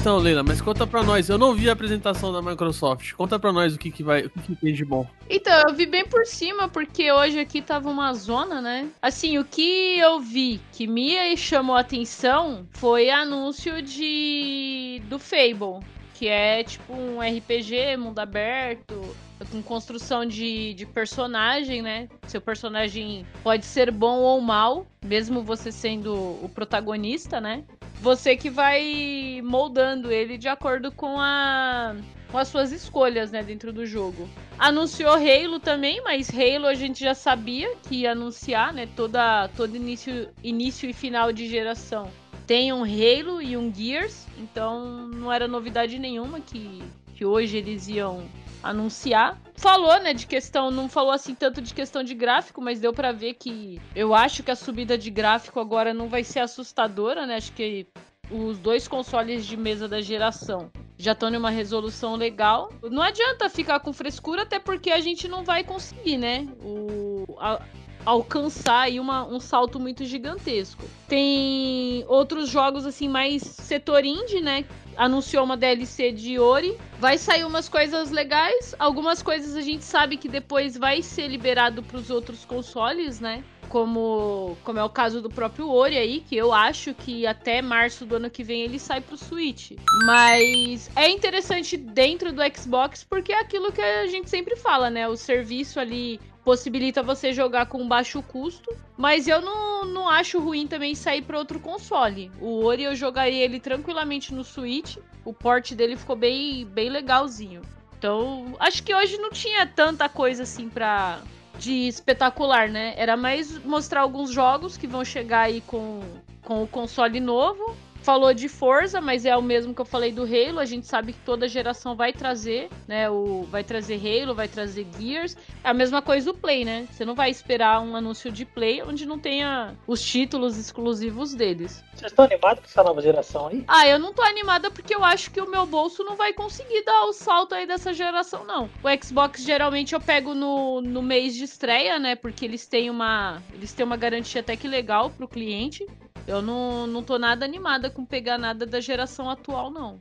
Então, Leila, mas conta pra nós. Eu não vi a apresentação da Microsoft. Conta pra nós o que, que vai, o que, que tem de bom. Então, eu vi bem por cima, porque hoje aqui tava uma zona, né? Assim, o que eu vi que me chamou a atenção foi anúncio de do Fable, que é tipo um RPG, mundo aberto, com construção de, de personagem, né? Seu personagem pode ser bom ou mal, mesmo você sendo o protagonista, né? Você que vai moldando ele de acordo com a com as suas escolhas, né, dentro do jogo. Anunciou Halo também, mas Halo a gente já sabia que ia anunciar, né, toda todo início início e final de geração. Tem um Halo e um Gears, então não era novidade nenhuma que que hoje eles iam anunciar. Falou, né, de questão, não falou assim tanto de questão de gráfico, mas deu para ver que eu acho que a subida de gráfico agora não vai ser assustadora, né? Acho que os dois consoles de mesa da geração já estão numa resolução legal. Não adianta ficar com frescura, até porque a gente não vai conseguir, né? O, a, alcançar aí uma, um salto muito gigantesco. Tem outros jogos assim mais setor indie, né? Anunciou uma DLC de Ori. Vai sair umas coisas legais, algumas coisas a gente sabe que depois vai ser liberado para os outros consoles, né? Como, como é o caso do próprio Ori aí, que eu acho que até março do ano que vem ele sai pro Switch. Mas é interessante dentro do Xbox porque é aquilo que a gente sempre fala, né? O serviço ali possibilita você jogar com baixo custo, mas eu não, não acho ruim também sair para outro console. O Ori eu jogaria ele tranquilamente no Switch, o port dele ficou bem, bem legalzinho. Então, acho que hoje não tinha tanta coisa assim pra. de espetacular, né? Era mais mostrar alguns jogos que vão chegar aí com, com o console novo falou de Forza, mas é o mesmo que eu falei do Halo. A gente sabe que toda geração vai trazer, né? O, vai trazer Halo, vai trazer Gears. É a mesma coisa do Play, né? Você não vai esperar um anúncio de Play onde não tenha os títulos exclusivos deles. Vocês estão animados com essa nova geração aí? Ah, eu não tô animada porque eu acho que o meu bolso não vai conseguir dar o salto aí dessa geração, não. O Xbox geralmente eu pego no, no mês de estreia, né? Porque eles têm uma. Eles têm uma garantia até que legal pro cliente. Eu não, não tô nada animada com pegar nada da geração atual, não.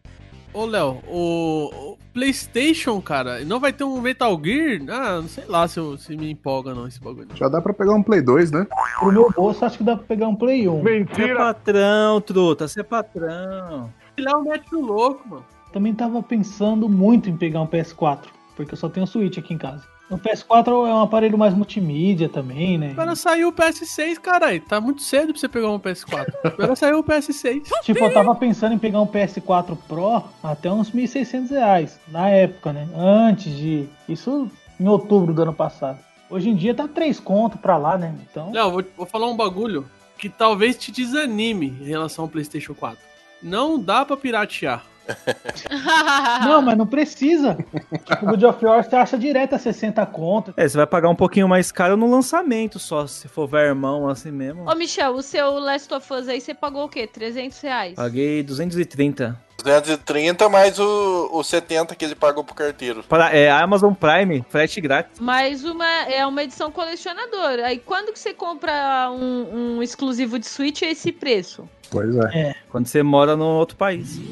Ô, Léo, o, o, PlayStation, cara, não vai ter um Metal Gear? Ah, não sei lá se, eu, se me empolga, não, esse bagulho. Já dá pra pegar um Play 2, né? Pro meu bolso, acho que dá pra pegar um Play 1. Você é patrão, truta, você é patrão. Léo mete o louco, mano. Também tava pensando muito em pegar um PS4, porque eu só tenho Switch aqui em casa. O PS4 é um aparelho mais multimídia também, né? Agora saiu o PS6, caralho. Tá muito cedo pra você pegar um PS4. Agora saiu o PS6. Tipo, eu tava pensando em pegar um PS4 Pro até uns 1.600 reais. Na época, né? Antes de. Isso em outubro do ano passado. Hoje em dia tá 3 conto pra lá, né? Então. Não, vou, vou falar um bagulho que talvez te desanime em relação ao PlayStation 4. Não dá pra piratear. não, mas não precisa. Tipo, God of War você acha direto a 60 conto. É, você vai pagar um pouquinho mais caro no lançamento só, se for vermão assim mesmo. Ô, Michel, o seu Last of Us aí você pagou o quê? 300 reais? Paguei 230. 230 mais o, o 70 que ele pagou pro carteiro. Para, é Amazon Prime, frete grátis. Mais uma, é uma edição colecionadora. Aí quando que você compra um, um exclusivo de Switch é esse preço? Pois é. é. Quando você mora no outro país.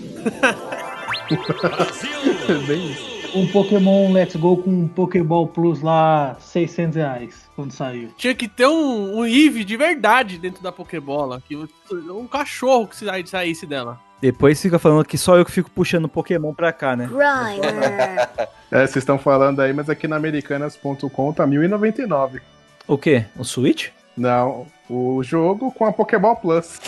Bem isso. Um Pokémon Let's Go com um Pokéball Plus lá, 600 reais, quando saiu. Tinha que ter um, um Eevee de verdade dentro da Pokébola. Que, um cachorro que saísse dela. Depois fica falando que só eu que fico puxando Pokémon pra cá, né? é, vocês estão falando aí, mas aqui na americanas.com tá 1099. O quê? O Switch? Não, o jogo com a Pokéball Plus.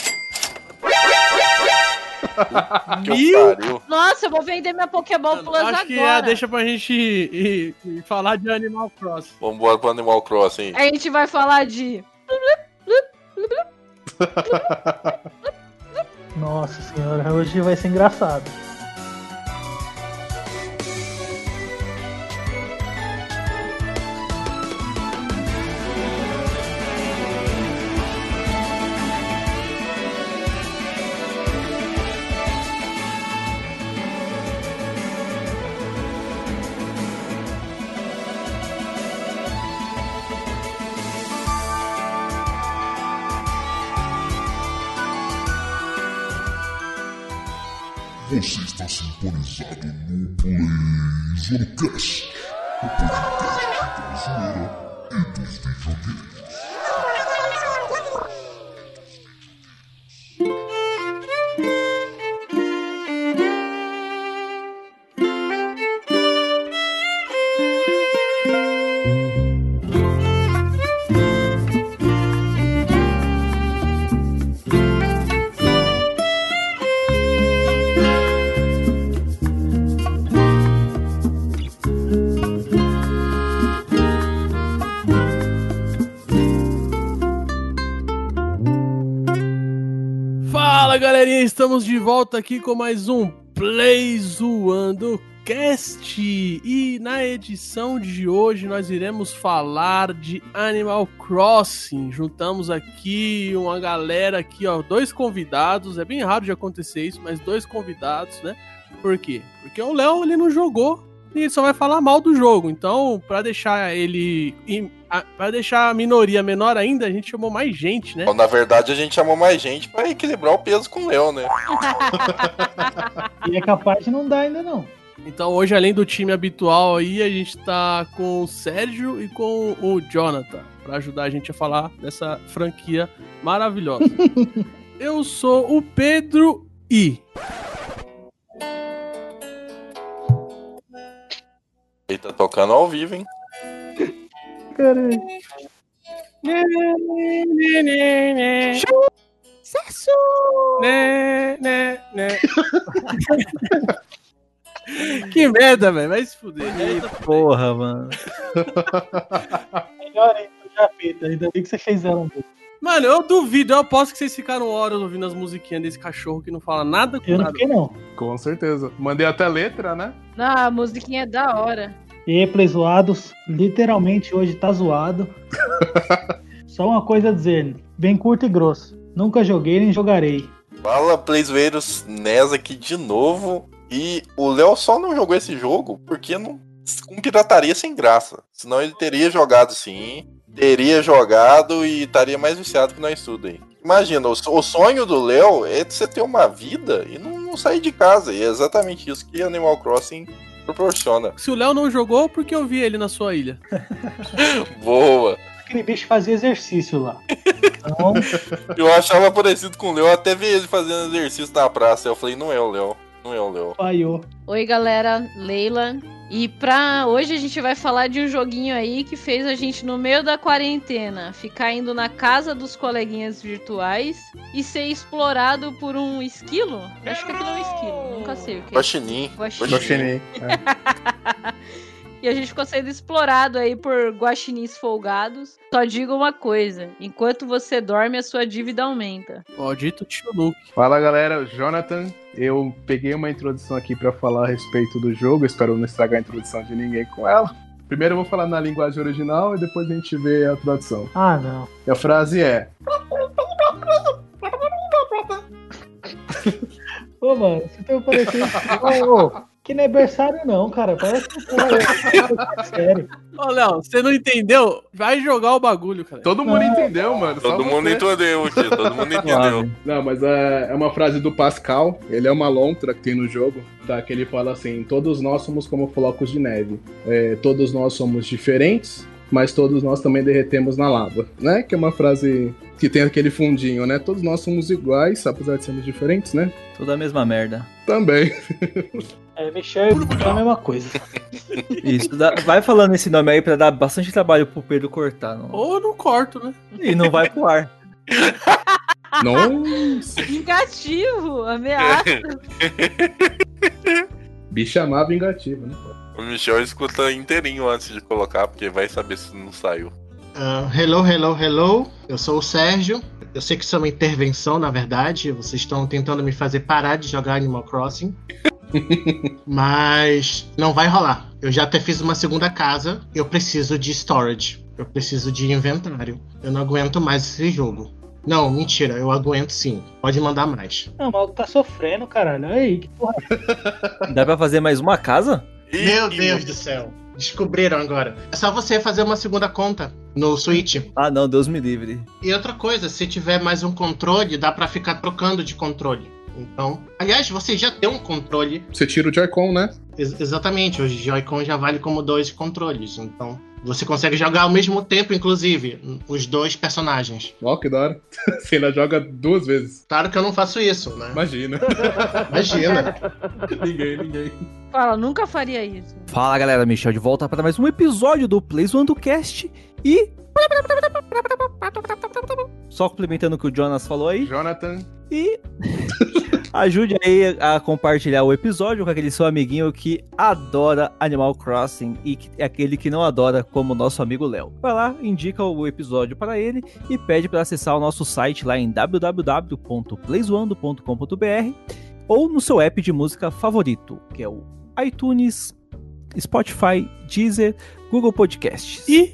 Mil? Nossa, eu vou vender minha Pokéball Plus acho agora. Acho que é, deixa pra gente ir, ir, ir falar de Animal Cross. Vamos embora pro Animal Cross, hein? A gente vai falar de... Nossa senhora, hoje vai ser engraçado. Sintonizado no PlayZonecast, o podcast da zoeira galerinha, estamos de volta aqui com mais um Play Zoando Cast. E na edição de hoje nós iremos falar de Animal Crossing. Juntamos aqui uma galera aqui, ó, dois convidados. É bem raro de acontecer isso, mas dois convidados, né? Por quê? Porque o Léo ele não jogou e ele só vai falar mal do jogo. Então, pra deixar ele para deixar a minoria menor ainda, a gente chamou mais gente, né? Bom, na verdade, a gente chamou mais gente pra equilibrar o peso com o Léo, né? E é capaz de não dar ainda não. Então hoje, além do time habitual aí, a gente tá com o Sérgio e com o Jonathan pra ajudar a gente a falar dessa franquia maravilhosa. Eu sou o Pedro I. Ele tá tocando ao vivo, hein? Caralho. Sucesso! Né, né, né. que merda, velho. Vai se fuder. Que porra, mano. Melhor ainda, já feito. Ainda bem que você fez ela. um pouco. Mano, eu duvido, eu aposto que vocês ficaram horas ouvindo as musiquinhas desse cachorro que não fala nada com Eu não nada. fiquei não. Com certeza. Mandei até letra, né? Não, a musiquinha é da hora. E Play zoados, literalmente hoje tá zoado. Só uma coisa a dizer, bem curto e grosso. Nunca joguei nem jogarei. Fala, Playzoeiros, Nes aqui de novo. E o Léo só não jogou esse jogo porque não. Com pirataria sem graça. Senão ele teria jogado sim. Teria jogado e estaria mais viciado que nós tudo aí. Imagina, o, sonho do Léo é de você ter uma vida e não, não sair de casa. E é exatamente isso que Animal Crossing proporciona. Se o Léo não jogou, porque eu vi ele na sua ilha. Boa! Aquele bicho fazia exercício lá. Então, Eu achava parecido com o Léo, até vi ele fazendo exercício na praça. Eu falei, não é o Léo. Não é o Léo. falhou. Oi, galera, Leila. E pra hoje a gente vai falar de um joguinho aí que fez a gente, no meio da quarentena, ficar indo na casa dos coleguinhas virtuais e ser explorado por um esquilo? Acho que aquilo é um esquilo, nunca sei o que é. Guaxinim. Guaxinim. Guaxinim. É. E a gente ficou sendo explorado aí por guaxinins folgados. Só digo uma coisa: enquanto você dorme, a sua dívida aumenta. Maldito tio Luke. Fala galera, Jonathan. Eu peguei uma introdução aqui pra falar a respeito do jogo. Espero não estragar a introdução de ninguém com ela. Primeiro eu vou falar na linguagem original e depois a gente vê a tradução. Ah, não. E a frase é: Ô, mano, você tá parecendo. Ô, ô, que não é berçário, não, cara. Parece que é sério. Ô, Léo, você não entendeu? Vai jogar o bagulho, cara. Todo mundo entendeu, mano. Todo mundo você. entendeu aqui, todo mundo entendeu. Não, mas é, é uma frase do Pascal, ele é uma lontra que tem no jogo, tá? Que ele fala assim: todos nós somos como flocos de neve. É, todos nós somos diferentes, mas todos nós também derretemos na lava, né? Que é uma frase que tem aquele fundinho, né? Todos nós somos iguais, apesar de sermos diferentes, né? Tudo a mesma merda. Também. É, Michel é a mesma coisa. Isso, dá- vai falando esse nome aí pra dar bastante trabalho pro Pedro cortar. Não? Ou eu não corto, né? E não vai pro ar. Nossa, Vingativo, ameaça. bicha má vingativa, né? O Michel escuta inteirinho antes de colocar, porque vai saber se não saiu. Ah, hello, hello, hello. Eu sou o Sérgio. Eu sei que isso é uma intervenção, na verdade. Vocês estão tentando me fazer parar de jogar Animal Crossing. Mas não vai rolar. Eu já até fiz uma segunda casa. Eu preciso de storage. Eu preciso de inventário. Eu não aguento mais esse jogo. Não, mentira, eu aguento sim. Pode mandar mais. Não, o maluco tá sofrendo, caralho. Aí, que porra. Dá pra fazer mais uma casa? Meu Deus do céu. Descobriram agora. É só você fazer uma segunda conta no Switch. Ah, não, Deus me livre. E outra coisa, se tiver mais um controle, dá pra ficar trocando de controle. Então, aliás, você já tem um controle. Você tira o Joy-Con, né? Ex- exatamente, o Joy-Con já vale como dois controles. Então, você consegue jogar ao mesmo tempo, inclusive, os dois personagens. Ó, que da hora. Você ainda joga duas vezes. Claro que eu não faço isso, né? Imagina. Imagina. ninguém, ninguém. Fala, nunca faria isso. Fala galera, Michel de volta para mais um episódio do Plays One do Cast e. Só complementando o que o Jonas falou aí. Jonathan. E ajude aí a compartilhar o episódio com aquele seu amiguinho que adora Animal Crossing e que é aquele que não adora, como nosso amigo Léo. Vai lá, indica o episódio para ele e pede para acessar o nosso site lá em www.playzoando.com.br ou no seu app de música favorito, que é o iTunes, Spotify, Deezer, Google Podcasts. E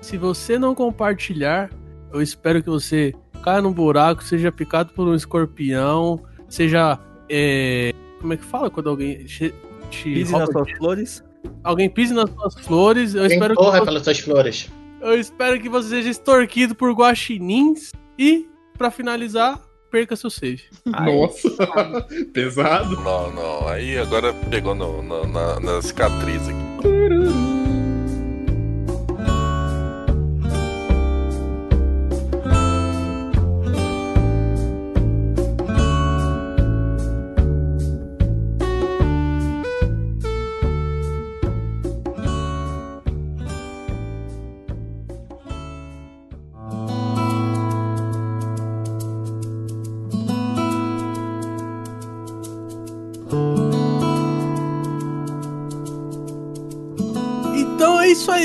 se você não compartilhar, eu espero que você caia num buraco, seja picado por um escorpião, seja. é, como é que fala quando alguém te, te Pise nas suas flores. Alguém pise nas suas flores. Eu Quem espero, que corra você, pelas suas flores. eu espero que você seja extorquido por guaxinins. E, pra finalizar, perca seu save. Nossa. Pesado. Não, não. Aí agora pegou no, no- na, na cicatriz aqui.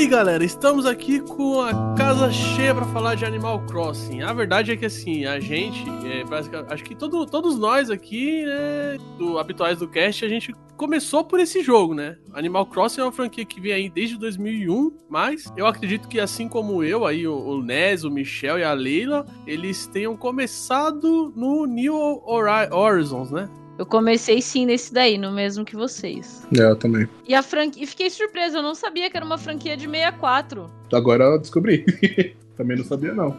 Aí, galera. Estamos aqui com a casa cheia pra falar de Animal Crossing. A verdade é que assim, a gente, é, acho que todo- todos nós aqui, né, do habituais do cast, a gente começou por esse jogo, né? Animal Crossing é uma franquia que vem aí desde 2001, mas eu acredito que assim como eu, aí o, o Nes, o Michel e a Leila, eles tenham começado no New Hori- Horizons, né? Eu comecei sim nesse daí, no mesmo que vocês. É, eu também. E a franquia. E fiquei surpresa, eu não sabia que era uma franquia de 64. Agora eu descobri. também não sabia, não.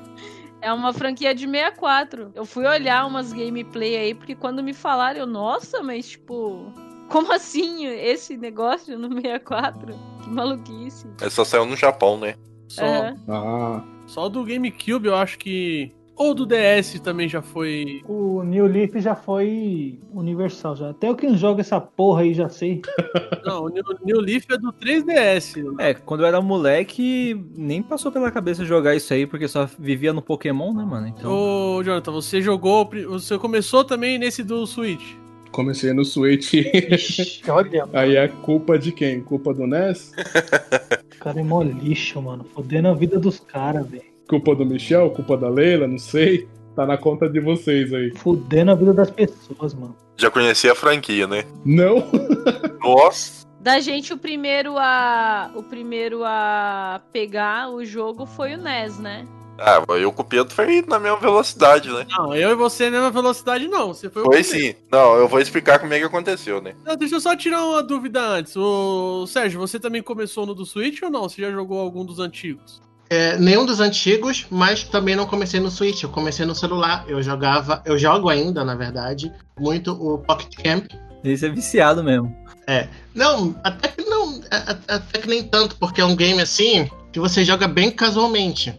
É uma franquia de 64. Eu fui olhar umas gameplay aí, porque quando me falaram, eu, nossa, mas tipo. Como assim esse negócio no 64? Que maluquice. Essa só saiu no Japão, né? Só, Aham. Ah, só do GameCube eu acho que. Ou do DS também já foi. O New Leaf já foi universal já. Até eu que joga essa porra aí já sei. Não, o New, New Leaf é do 3DS. É, quando eu era moleque, nem passou pela cabeça jogar isso aí, porque só vivia no Pokémon, né, mano? Então. Ô, Jonathan, você jogou. Você começou também nesse do Switch. comecei no Switch. Ixi, olha, Aí é culpa de quem? Culpa do NES? o cara é mó lixo, mano. Fodendo a vida dos caras, velho. Culpa do Michel? Culpa da Leila? Não sei. Tá na conta de vocês aí. Fudendo a vida das pessoas, mano. Já conhecia a franquia, né? Não? Nossa. Da gente, o primeiro a. O primeiro a pegar o jogo foi o NES, né? Ah, eu com o Pedro foi na mesma velocidade, né? Não, eu e você na mesma velocidade, não. Você foi o Foi sim. Não, eu vou explicar como é que aconteceu, né? Não, deixa eu só tirar uma dúvida antes. O Sérgio, você também começou no do Switch ou não? Você já jogou algum dos antigos? É, nenhum dos antigos, mas também não comecei no Switch. Eu comecei no celular. Eu jogava, eu jogo ainda, na verdade, muito o Pocket Camp. Esse é viciado mesmo. Não, até que não, até que nem tanto, porque é um game assim que você joga bem casualmente.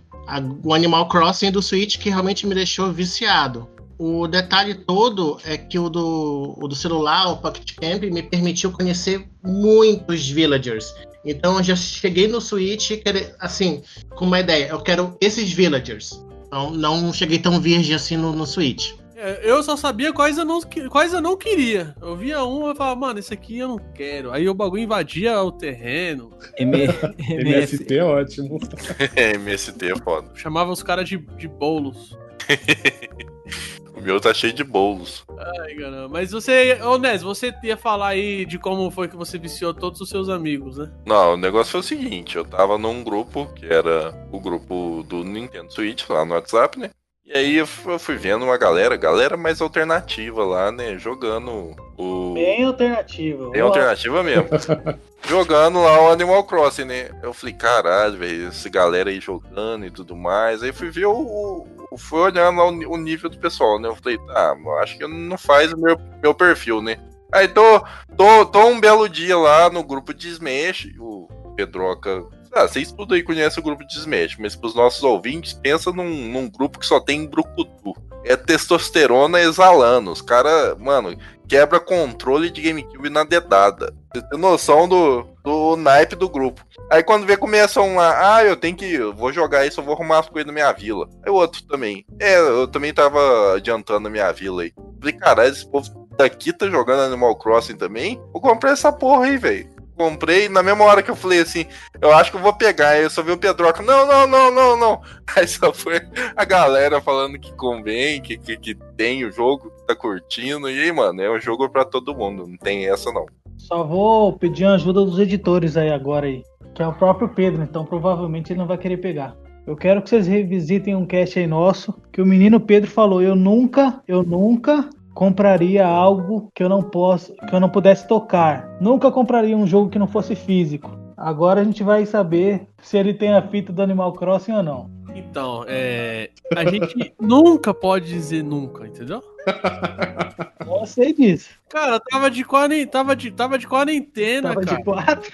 O Animal Crossing do Switch que realmente me deixou viciado. O detalhe todo é que o do, o do celular, o Pocket Camp, me permitiu conhecer muitos villagers. Então eu já cheguei no Switch, querer- assim, com uma ideia. Eu quero esses villagers. Então não cheguei tão virgem assim no, no Switch. É, Eu só sabia quais eu, não, quais eu não queria. Eu via um e falava, mano, esse aqui eu não quero. Aí o bagulho invadia o terreno. M... MST é ótimo. MST é foda. Chamava os caras de, de bolos. O meu tá cheio de bolos. Ai, caramba. Mas você, ô Nes, você ia falar aí de como foi que você viciou todos os seus amigos, né? Não, o negócio foi o seguinte, eu tava num grupo, que era o grupo do Nintendo Switch, lá no WhatsApp, né? E aí eu fu- eu fui vendo uma galera, galera mais alternativa lá, né? Jogando o. Bem alternativa. Bem alternativa mesmo. jogando lá o Animal Crossing, né? Eu falei, caralho, velho, essa galera aí jogando e tudo mais. Aí fui ver o, o, fui olhando lá o, o nível do pessoal, né? Eu falei, tá, eu acho que não faz o meu, meu perfil, né? Aí tô, tô, tô um belo dia lá no grupo de Smash, o Pedroca. Ah, vocês tudo aí conhecem o grupo de Smash, mas pros nossos ouvintes, pensa num, num grupo que só tem brucutu. É testosterona exalando. Os caras, mano, quebra controle de GameCube na dedada. Você tem noção do, do naipe do grupo. Aí quando vê, começam lá, ah, eu tenho que, eu vou jogar isso, eu vou arrumar as coisas na minha vila. Aí o outro também, é, eu também tava adiantando a minha vila aí. Falei, caralho, esse povo daqui tá jogando Animal Crossing também? Vou comprar essa porra aí, velho. Comprei, na mesma hora que eu falei assim, eu acho que eu vou pegar. Aí eu só vi o Pedroca, não, não, não, não, não. Aí só foi a galera falando que convém, que, que, que tem o jogo, que tá curtindo. E aí, mano, é um jogo pra todo mundo, não tem essa não. Só vou pedir a ajuda dos editores aí agora aí. Que é o próprio Pedro, então provavelmente ele não vai querer pegar. Eu quero que vocês revisitem um cast aí nosso, que o menino Pedro falou, eu nunca, eu nunca compraria algo que eu não posso, que eu não pudesse tocar. Nunca compraria um jogo que não fosse físico. Agora a gente vai saber se ele tem a fita do Animal Crossing ou não. Então, é. A gente nunca pode dizer nunca, entendeu? Eu sei disso. Cara, tava de quarentena, tava de, tava de quarentena, Tava cara. de quatro.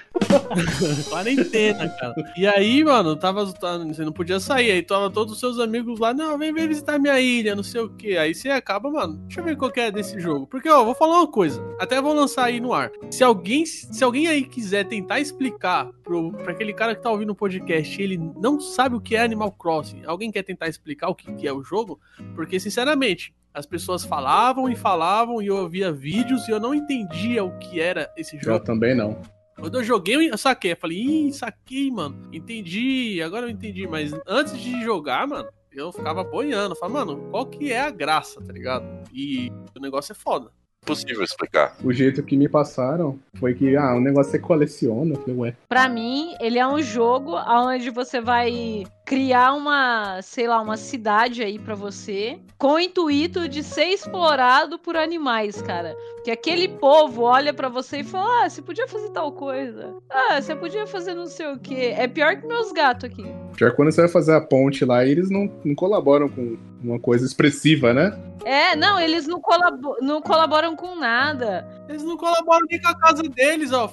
quarentena, cara. E aí, mano, tava, você não podia sair, aí tava todos os seus amigos lá, não, vem, vem visitar minha ilha, não sei o que. Aí você acaba, mano, deixa eu ver qual que é desse jogo. Porque, ó, vou falar uma coisa, até vou lançar aí no ar. Se alguém, se alguém aí quiser tentar explicar pro, pra aquele cara que tá ouvindo o podcast, ele não sabe o que é Animal Crossing, alguém quer tentar explicar o que, que é o jogo? Porque, sinceramente, as pessoas falavam e falavam e eu ouvia vídeos e eu não entendia o que era esse Eu jogo. também não. Quando eu joguei, eu saquei. Eu falei, ih, saquei, mano. Entendi, agora eu entendi. Mas antes de jogar, mano, eu ficava boiando. Falava, mano, qual que é a graça, tá ligado? E o negócio é foda. Impossível explicar. O jeito que me passaram foi que, ah, o negócio você coleciona. Eu falei, ué. Pra mim, ele é um jogo onde você vai criar uma, sei lá, uma cidade aí pra você, com o intuito de ser explorado por animais, cara. Que aquele povo olha pra você e fala: "Ah, você podia fazer tal coisa. Ah, você podia fazer não sei o quê". É pior que meus gatos aqui. Pior que quando você vai fazer a ponte lá, eles não, não colaboram com uma coisa expressiva, né? É, não, eles não, colabo- não colaboram com nada. Eles não colaboram nem com a casa deles, ó.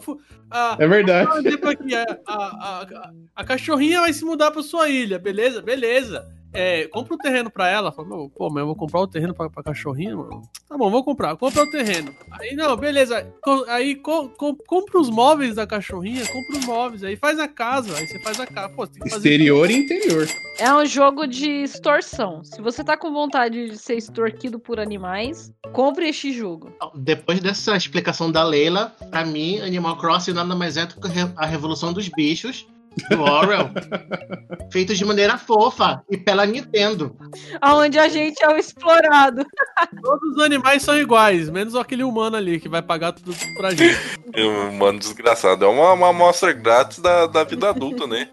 A- É verdade. A, a, a, a cachorrinha vai se mudar pra sua ilha, beleza? Beleza. É, compra o terreno pra ela. Fala, "Meu, pô, mas eu vou comprar o terreno pra, pra cachorrinha, mano. Tá bom, vou comprar. Compra o terreno. Aí, não, beleza. Aí, co- co- compra os móveis da cachorrinha, compra os móveis. Aí faz a casa. Aí você faz a casa. Pô, você tem que fazer. Exterior e interior. É um jogo de extorsão. Se você tá com vontade de ser extorquido por animais, compre este jogo. Depois dessa explicação da Leila, pra mim, Animal Crossing nada mais é do que a revolução dos bichos do Orwell. feito de maneira fofa e pela Nintendo. Aonde a gente é o explorado. Todos os animais são iguais, menos aquele humano ali que vai pagar tudo pra gente. Mano, desgraçado. É uma, uma amostra grátis da, da vida adulta, né?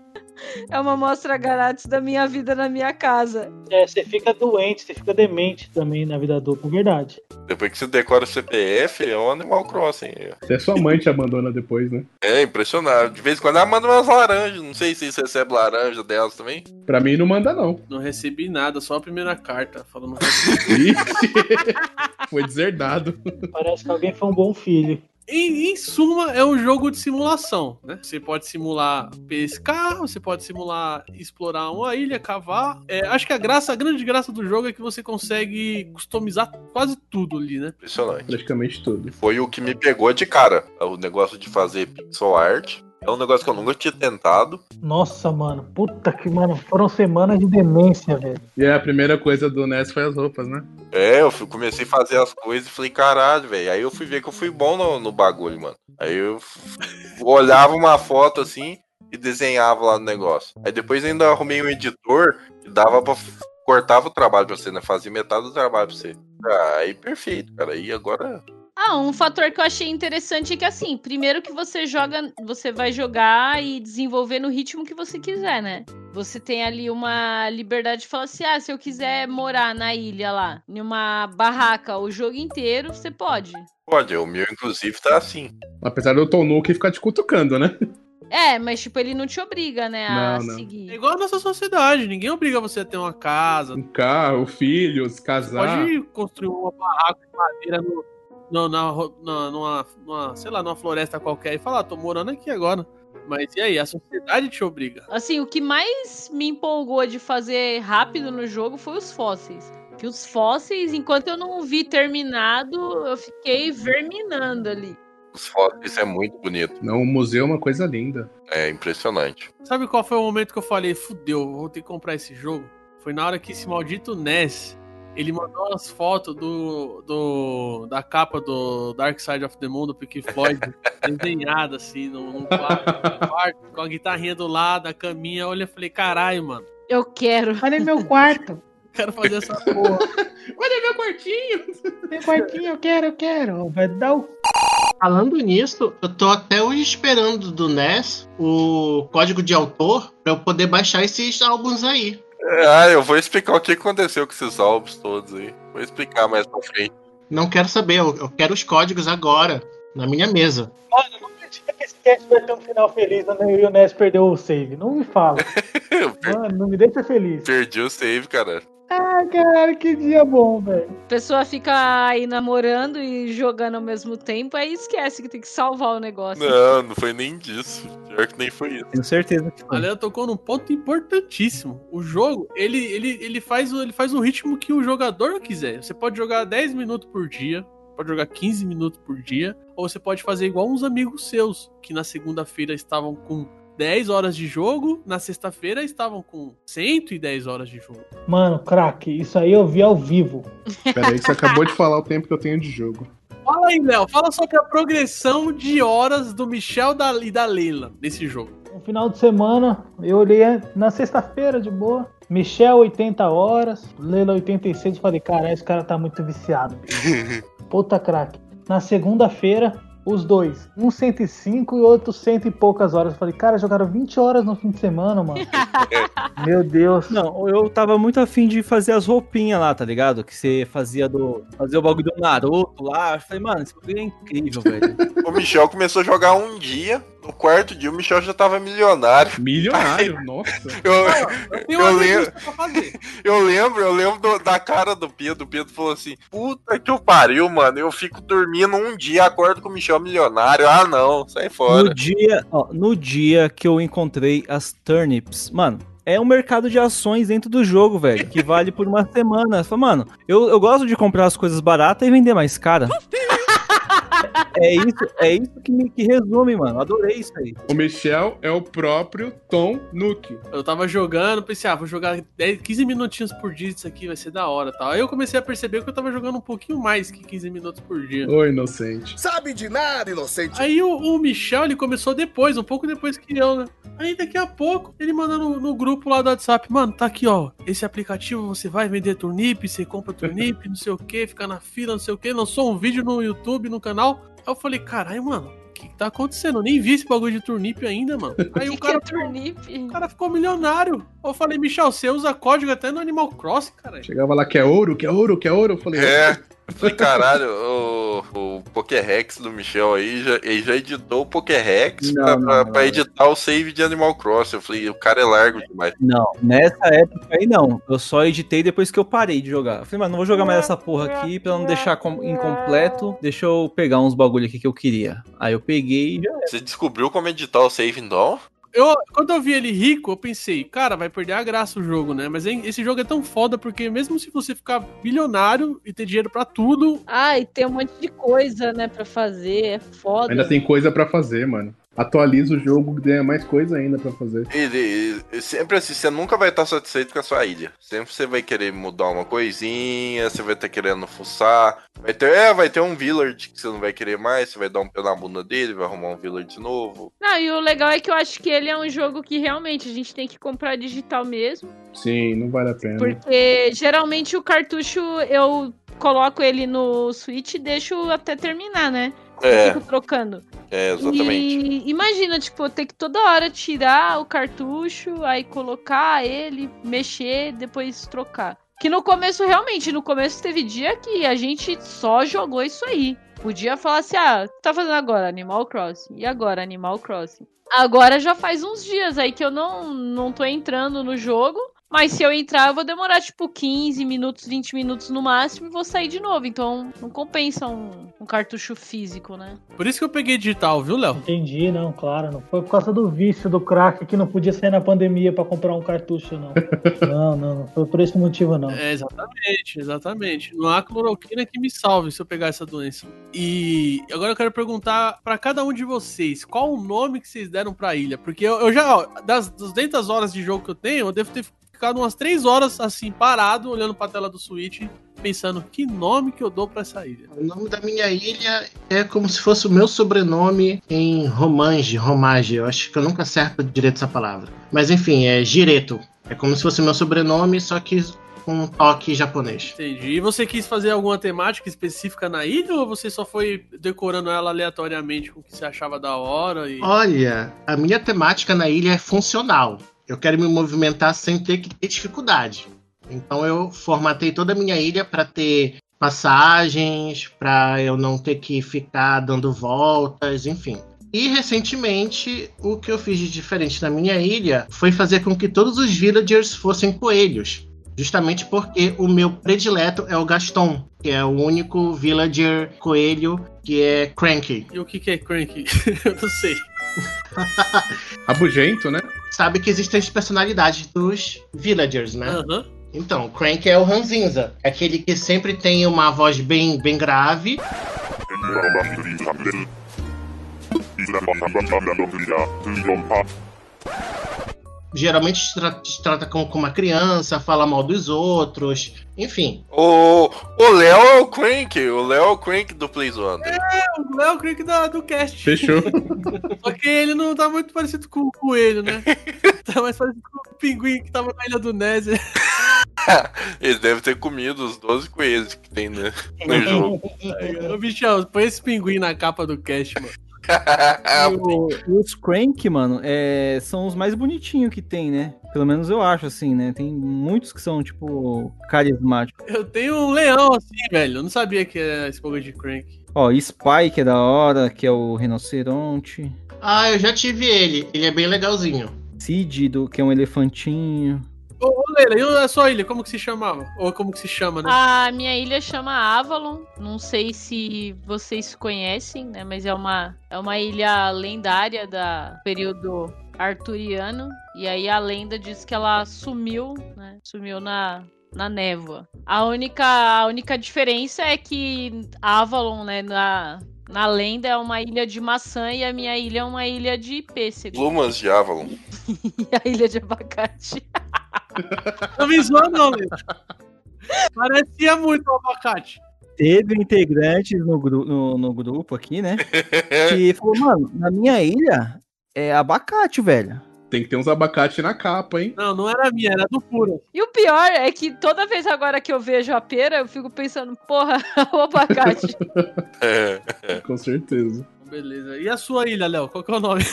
É uma mostra grátis da minha vida na minha casa. É, você fica doente, você fica demente também na vida adulta, é verdade. Depois que você decora o CPF, é um Animal Crossing. Até sua mãe te abandona depois, né? É impressionante. De vez em quando ela manda umas laranjas. Não sei se você recebe laranja delas também. Pra mim não manda, não. Não recebi nada, só a primeira carta falando. Foi deserdado. Parece que alguém foi um bom filho. Em, em suma, é um jogo de simulação, né? Você pode simular pescar, você pode simular explorar uma ilha, cavar. É, acho que a graça, a grande graça do jogo é que você consegue customizar quase tudo ali, né? Impressionante. Praticamente tudo. Foi o que me pegou de cara. O negócio de fazer pixel art. É um negócio que eu nunca tinha tentado. Nossa, mano. Puta que, mano. Foram semanas de demência, velho. E a primeira coisa do NES foi as roupas, né? É, eu fui- comecei a fazer as coisas e falei, caralho, velho. Aí eu fui ver que eu fui bom no, no bagulho, mano. Aí eu olhava uma foto assim e desenhava lá no negócio. Aí depois ainda arrumei um editor que dava pra. cortava o trabalho pra você, né? Fazia metade do trabalho pra você. Ah, Aí perfeito, cara. Aí agora. Ah, um fator que eu achei interessante é que assim, primeiro que você joga, você vai jogar e desenvolver no ritmo que você quiser, né? Você tem ali uma liberdade de falar assim: ah, se eu quiser morar na ilha lá, em uma barraca o jogo inteiro, você pode. Pode, o meu inclusive tá assim. Apesar do Tonuki ficar te cutucando, né? É, mas tipo, ele não te obriga, né, a Não, não. É seguir. igual a nossa sociedade, ninguém obriga você a ter uma casa. Um carro, filhos, Você casar. pode construir uma barraca de madeira no, no- na, na- numa, numa, sei lá, numa floresta qualquer e falar, "Ah, tô morando aqui agora. Mas e aí, a sociedade te obriga. Assim, o que mais me empolgou de fazer rápido no jogo foi os fósseis. Que os fósseis, enquanto eu não vi terminado, eu fiquei verminando ali. Os fósseis é muito bonito. Não, o museu é uma coisa linda. É impressionante. Sabe qual foi o momento que eu falei, fudeu, vou ter que comprar esse jogo? Foi na hora que esse maldito NES, ele mandou as fotos do, do, da capa do Dark Side of the Moon, do Pink Floyd, desenhada assim, num, quarto, num quarto, com a guitarrinha do lado, a caminha, olha, eu falei, caralho, mano, Eu quero. Olha meu quarto. quero fazer essa porra. Olha meu quartinho! Meu quartinho, eu quero, eu quero. Vai dar o. Falando nisso, eu tô até hoje esperando do NES o código de autor pra eu poder baixar esses álbuns aí. Ah, eu vou explicar o que aconteceu com esses álbuns todos aí. Vou explicar mais pra frente. Não quero saber, eu, eu quero os códigos agora, na minha mesa. Mano, não acredito que esse cast vai ter um final feliz quando eu e o Ness perdeu o save. Não me fala. Mano, não me deixa feliz. perdi o save, cara. Ah, cara, que dia bom, velho. A pessoa fica aí namorando e jogando ao mesmo tempo, aí esquece que tem que salvar o negócio. Não, não foi nem disso. Pior que nem foi isso. Tenho certeza que A foi. Leandro tocou num ponto importantíssimo. O jogo, ele, ele, ele, faz, o- ele faz o ritmo que o jogador quiser. Você pode jogar 10 minutos por dia, pode jogar 15 minutos por dia, ou você pode fazer igual uns amigos seus, que na segunda-feira estavam com 10 horas de jogo, na sexta-feira estavam com 110 horas de jogo. Mano, craque, isso aí eu vi ao vivo. Peraí, você acabou de falar o tempo que eu tenho de jogo. Fala aí, Léo, fala sobre a progressão de horas do Michel da- e da Leila nesse jogo. No final de semana, eu olhei na sexta-feira de boa. Michel, 80 horas. Leila, 86. Falei, cara, esse cara tá muito viciado. Puta craque. Na segunda-feira, os dois. Um 105 e outro cento e poucas horas. Falei, cara, jogaram 20 horas no fim de semana, mano. Meu Deus. Não, eu tava muito afim de fazer as roupinhas lá, tá ligado? Que você fazia do. Fazer o bagulho do Naruto lá. Eu falei, mano, esse bagulho é incrível, velho. O Michel começou a jogar um dia. No quarto dia, o Michel já tava milionário. Milionário, nossa. Eu, Eu Eu lembro- eu lembro, eu lembro do- da cara do Pedro. O Pedro falou assim: Puta que eu pariu, mano. Eu fico dormindo um dia, acordo com o Michel milionário. Ah, não, sai fora. No dia, ó, no dia que eu encontrei as turnips, mano, é um mercado de ações dentro do jogo, velho, que vale por uma semana. Eu falei, mano, eu, eu gosto de comprar as coisas baratas e vender mais cara. É isso, é isso que me que resume, mano. Adorei isso aí. O Michel é o próprio Tom Nook. Eu tava jogando, pensei, ah, vou jogar 10, 15 minutinhos por dia disso aqui, vai ser da hora tal. Aí eu comecei a perceber que eu tava jogando um pouquinho mais que 15 minutos por dia. Ô, inocente. Sabe de nada, inocente. Aí o, o Michel, ele começou depois, um pouco depois que eu, né? Aí daqui a pouco, ele manda no, no grupo lá do WhatsApp, mano, tá aqui, ó, esse aplicativo você vai vender turnip, você compra turnip, não sei o que, fica na fila, não sei o que, lançou um vídeo no YouTube, no canal. Aí eu falei, caralho, mano, o que, que tá acontecendo? Eu nem vi esse bagulho de turnip ainda, mano. Aí O o que, que é cara, turnip? o cara ficou milionário. Eu falei, Michel, você usa código até no Animal Crossing, cara. Chegava lá, quer ouro, quer ouro, quer ouro. Eu falei, É. Eu falei, caralho, o, o Pokérex do Michel aí, já, ele já editou o Pokérex Não, pra, não, pra- não. pra editar o save de Animal Crossing. Eu falei, o cara é largo demais. Não, nessa época aí não. Eu só editei depois que eu parei de jogar. Eu falei, mano, não vou jogar mais essa porra aqui pra não deixar com- incompleto. Deixa eu pegar uns bagulho aqui que eu queria. Aí eu peguei e já Você descobriu como editar o save então? Eu, quando eu vi ele rico, eu pensei, cara, vai perder a graça o jogo, né? Mas hein, esse jogo é tão foda porque mesmo se você ficar bilionário e ter dinheiro pra tudo, Ai, tem um monte de coisa, né, pra fazer. É foda. ainda tem coisa pra fazer, mano. Atualiza o jogo, ganha mais coisa ainda pra fazer. Ele, ele- sempre assim, você nunca vai estar satisfeito com a sua ilha. Sempre você vai querer mudar uma coisinha, você vai estar querendo fuçar. Vai ter, é, vai ter um village que você não vai querer mais, você vai dar um pé na bunda dele, vai arrumar um village novo. Não, e o legal é que eu acho que ele é um jogo que realmente a gente tem que comprar digital mesmo. Sim, não vale a pena. Porque geralmente o cartucho eu coloco ele no Switch e deixo até terminar, né? Eu É, fico trocando. é, exatamente. E imagina, tipo, eu ter que toda hora tirar o cartucho, aí colocar ele, mexer, depois trocar. Que no começo, realmente, no começo teve dia que a gente só jogou isso aí. Podia falar assim, ah, tá fazendo agora? Animal Crossing. E agora, Animal Crossing? Agora já faz uns dias aí que eu não, não tô entrando no jogo. Mas se eu entrar, eu vou demorar tipo 15 minutos, 20 minutos no máximo e vou sair de novo. Então não compensa um, um cartucho físico, né? Por isso que eu peguei digital, viu, Léo? Entendi, não, claro. Não foi por causa do vício do crack que não podia sair na pandemia pra comprar um cartucho, não. não, não, não foi por esse motivo, não. É, exatamente, exatamente. Não há cloroquina que me salve se eu pegar essa doença. E agora eu quero perguntar pra cada um de vocês, qual o nome que vocês deram pra ilha? Porque eu, eu já, ó, das 200 horas de jogo que eu tenho, eu devo ter ficado umas 3 horas assim, parado, olhando pra tela do Switch, pensando que nome que eu dou pra essa ilha. O nome da minha ilha é como se fosse o meu sobrenome em romange, romage. Eu acho que eu nunca acerto direito essa palavra. Mas enfim, é Gireto. É como se fosse o meu sobrenome, só que com um toque japonês. Entendi. E você quis fazer alguma temática específica na ilha ou você só foi decorando ela aleatoriamente com o que você achava da hora? E... Olha, a minha temática na ilha é funcional. Eu quero me movimentar sem ter que ter dificuldade. Então eu formatei toda a minha ilha para ter passagens, para eu não ter que ficar dando voltas, enfim. E recentemente, o que eu fiz de diferente na minha ilha foi fazer com que todos os villagers fossem coelhos. Justamente porque o meu predileto é o Gaston, que é o único villager coelho que é cranky. E o que, que é cranky? eu não sei. Rabugento, né? Sabe que existem as personalidades dos villagers, né? Aham. Então, Crank é o Ranzinza, é aquele que sempre tem uma voz bem, bem grave. Geralmente te tra- te trata como, como uma criança, fala mal dos outros, enfim. O o Léo é o Crank, o Léo é o Crank do Play Wonder. O Léo Crick da, do cast. Fechou. Só que ele não tá muito parecido com o coelho, né? tá mais parecido com o pinguim que tava na ilha do Nésia. Ele deve ter comido os 12 coelhos que tem né, no jogo. Ô, bichão, põe esse pinguim na capa do cast, mano. E, o- e os Crank, mano, é, são os mais bonitinhos que tem, né? Pelo menos eu acho, assim, né? Tem muitos que são, tipo, carismáticos. Eu tenho um leão assim, velho. Eu não sabia que era esse bagulho de crank. Ó, Spy, que é da hora, que é o rinoceronte. Ah, eu já tive ele, ele é bem legalzinho. Cid, do, que é um elefantinho. Ô, ô Leila, e a sua ilha, como que se chamava? Ou como que se chama, né? A minha ilha chama Avalon. Não sei se vocês conhecem, né? Mas é uma, é uma ilha lendária da período arturiano. E aí a lenda diz que ela sumiu, né? Sumiu na, na névoa. A única, a única diferença é que Avalon, né? Na, na lenda é uma ilha de maçã e a minha ilha é uma ilha de pêssego. Plumas de Avalon. E a ilha de abacate. Não me zoa, não, Leila. Parecia muito um abacate. Teve integrantes no, gru- no, no grupo aqui, né? Que falou, mano, na minha ilha é abacate, velho. Tem que ter uns abacate na capa, hein? Não, não era minha, era do puro. E o pior é que toda vez agora que eu vejo a pera, eu fico pensando, porra, o abacate. É. Com certeza. Beleza. E a sua ilha, Léo? Qual que é o nome?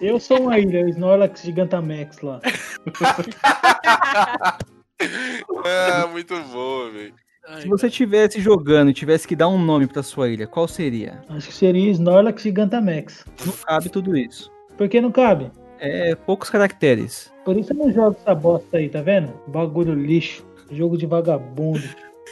Eu sou uma ilha, o Snorlax Gigantamax lá. Ah, muito boa, velho. Se você tivesse jogando e tivesse que dar um nome pra sua ilha, qual seria? Acho que seria Snorlax Gigantamax. Não cabe tudo isso. Por que não cabe? É poucos caracteres. Por isso eu não jogo essa bosta aí, tá vendo? Bagulho lixo. Jogo de vagabundo.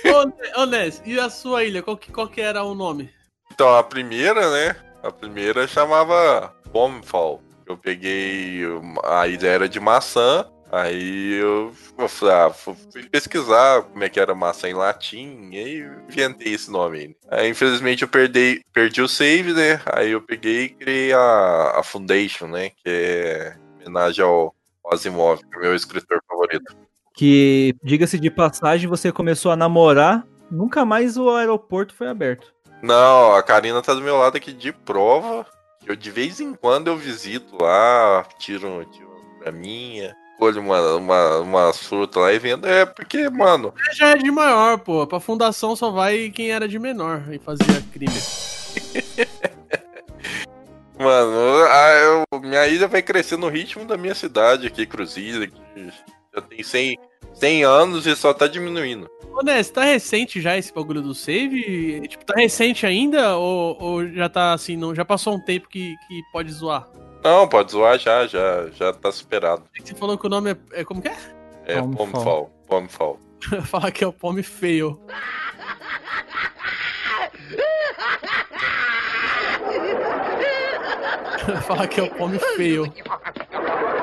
Ô, ô, Ness, e a sua ilha? Qual que, qual que era o nome? Então, a primeira, né? A primeira chamava Bombfall. Eu peguei. A ilha era de maçã. Aí eu eu ah, fu- fui pesquisar como é que era maçã em latim. E aí inventei esse nome aí. Aí, infelizmente, eu perdi, perdi o save, né? Aí eu peguei e criei a, a Foundation, né? Que é homenagem ao Asimov, que é meu escritor favorito. Que, diga-se de passagem, você começou a namorar, nunca mais o aeroporto foi aberto. Não, a Karina tá do meu lado aqui de prova. Eu de vez em quando eu visito lá, tiro, tiro pra minha, colho uma, uma, umas frutas lá e vendo. É porque, mano, Já é de maior, pô. Pra fundação só vai quem era de menor e fazia crime. mano, a- eu- minha ilha vai crescer no ritmo da minha cidade aqui, Cruzilha, aqui, Já tem 100, 100 anos e só tá diminuindo. Ô, Ness, tá recente já esse bagulho do save? Tipo, tá recente ainda? Ou, ou já tá assim, não, já passou um tempo que, que pode zoar? Não, pode zoar já, já, já tá superado. Você falou que o nome é. é como que é? É. Pomefall. Pomefall. Falar que é o Pome Fail. Falar que é o Pome Fail.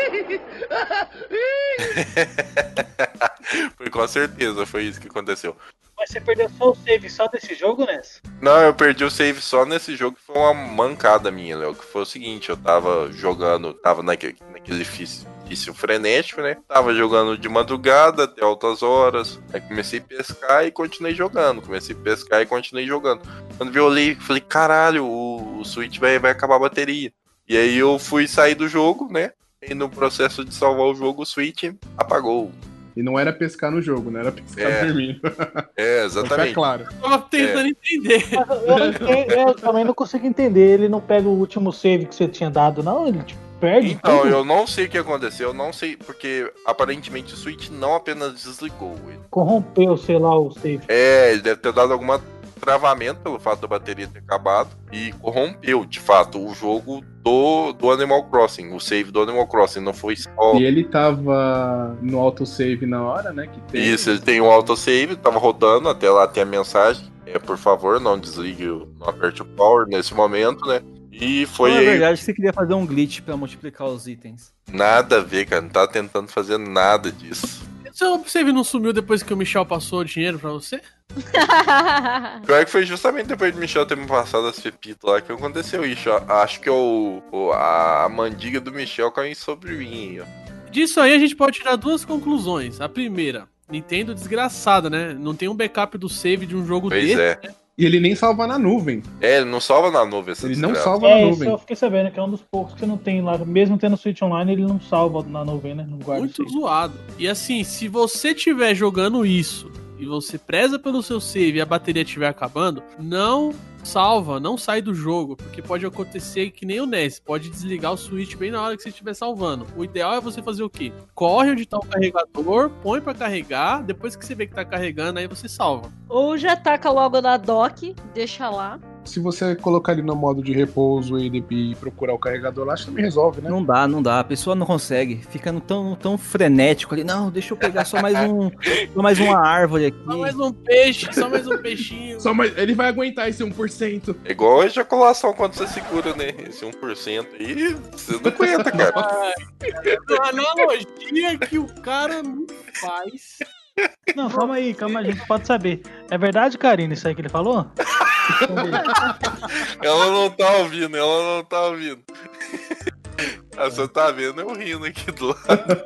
foi com certeza, foi isso que aconteceu. Mas você perdeu só o save só desse jogo, Ness? Não, eu perdi o save só nesse jogo, que foi uma mancada minha, Léo. Que foi o seguinte, eu tava jogando, tava naquele, naquele vício, vício frenético, né? Tava jogando de madrugada até altas horas. Aí comecei a pescar e continuei jogando. Comecei a pescar e continuei jogando. Quando eu olhei, falei, caralho, o, o Switch vai, vai acabar a bateria. E aí eu fui sair do jogo, né? E no processo de salvar o jogo, o Switch apagou. E não era pescar no jogo, né? Era pescar É. dormindo. É, exatamente. claro. Tava tentando entender. Eu, não entendo- eu também não consigo entender. Ele não pega o último save que você tinha dado, não? Ele tipo, perde Então, tudo? eu não sei o que aconteceu, eu não sei, porque aparentemente o Switch não apenas desligou, ele Corrompeu, sei lá, o save. É, ele deve ter dado algum travamento pelo fato da bateria ter acabado e corrompeu, de fato, o jogo do, do Animal Crossing, o save do Animal Crossing, não foi só. E ele tava no autosave na hora, né? Que tem. Isso, ele tem um autosave, tava rodando, até lá tem a mensagem. É, por favor, não desligue, o- não aperte o power nesse momento, né? E foi Na aí. verdade, você queria fazer um glitch pra multiplicar os itens. Nada a ver, cara. Não tá tentando fazer nada disso. Seu save não sumiu depois que o Michel passou o dinheiro pra você? Pior que foi justamente depois de Michel ter me passado as pepitas lá que aconteceu isso. ó. Acho que o, o- a mandiga do Michel caiu sobre mim. ó. Disso aí a gente pode tirar duas conclusões. A primeira, Nintendo desgraçada, né? Não tem um backup do save de um jogo Pois desse. é. E ele nem salva na nuvem. É, ele não salva na nuvem Ele não salva na É, isso nuvem. eu fiquei sabendo, que é um dos poucos que não tem lá. Mesmo tendo Switch Online, ele não salva na nuvem, né? Não guarda Muito isso zoado. E assim, se você tiver jogando isso e você preza pelo seu save e a bateria estiver acabando, não salva, não sai do jogo, porque pode acontecer que nem o NES, pode desligar o Switch bem na hora que você estiver salvando. O ideal é você fazer o quê? Corre onde tá o carregador, põe pra carregar, depois que você vê que tá carregando, aí você salva. Ou já taca logo na dock, deixa lá. Se você colocar ele no modo de repouso e, de- e procurar o carregador lá, acho que também resolve, né? Não dá, não dá. A pessoa não consegue. Fica no tão, tão frenético ali. Não, deixa eu pegar só mais um. só mais uma árvore aqui. Só mais um peixe, só mais um peixinho. Só mais, ele vai aguentar esse 1%. É igual a ejaculação quando você segura, né? Esse 1% aí, você não aguenta, cara. A analogia que o cara me faz. Não, calma aí, calma, a gente pode saber. É verdade, Karina, isso aí que ele falou? Ela não tá ouvindo, ela não tá ouvindo. Ah, Você tá vendo eu rindo aqui do lado.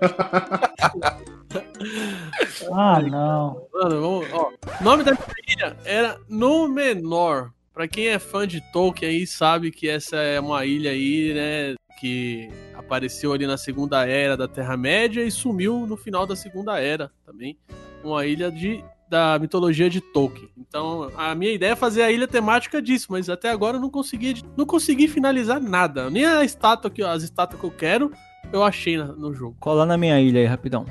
Ah, não. Mano, vamos, ó. O nome da ilha era Númenor. Pra quem é fã de Tolkien aí, sabe que essa é uma ilha aí, né? Que apareceu ali na Segunda Era da Terra-média e sumiu no final da Segunda Era também. Uma ilha de, da mitologia de Tolkien. Então, a minha ideia é fazer a ilha temática disso, mas até agora eu não consegui, não consegui finalizar nada. Nem a estátua que, as estátuas que eu quero, eu achei no jogo. Cola na minha ilha aí, rapidão.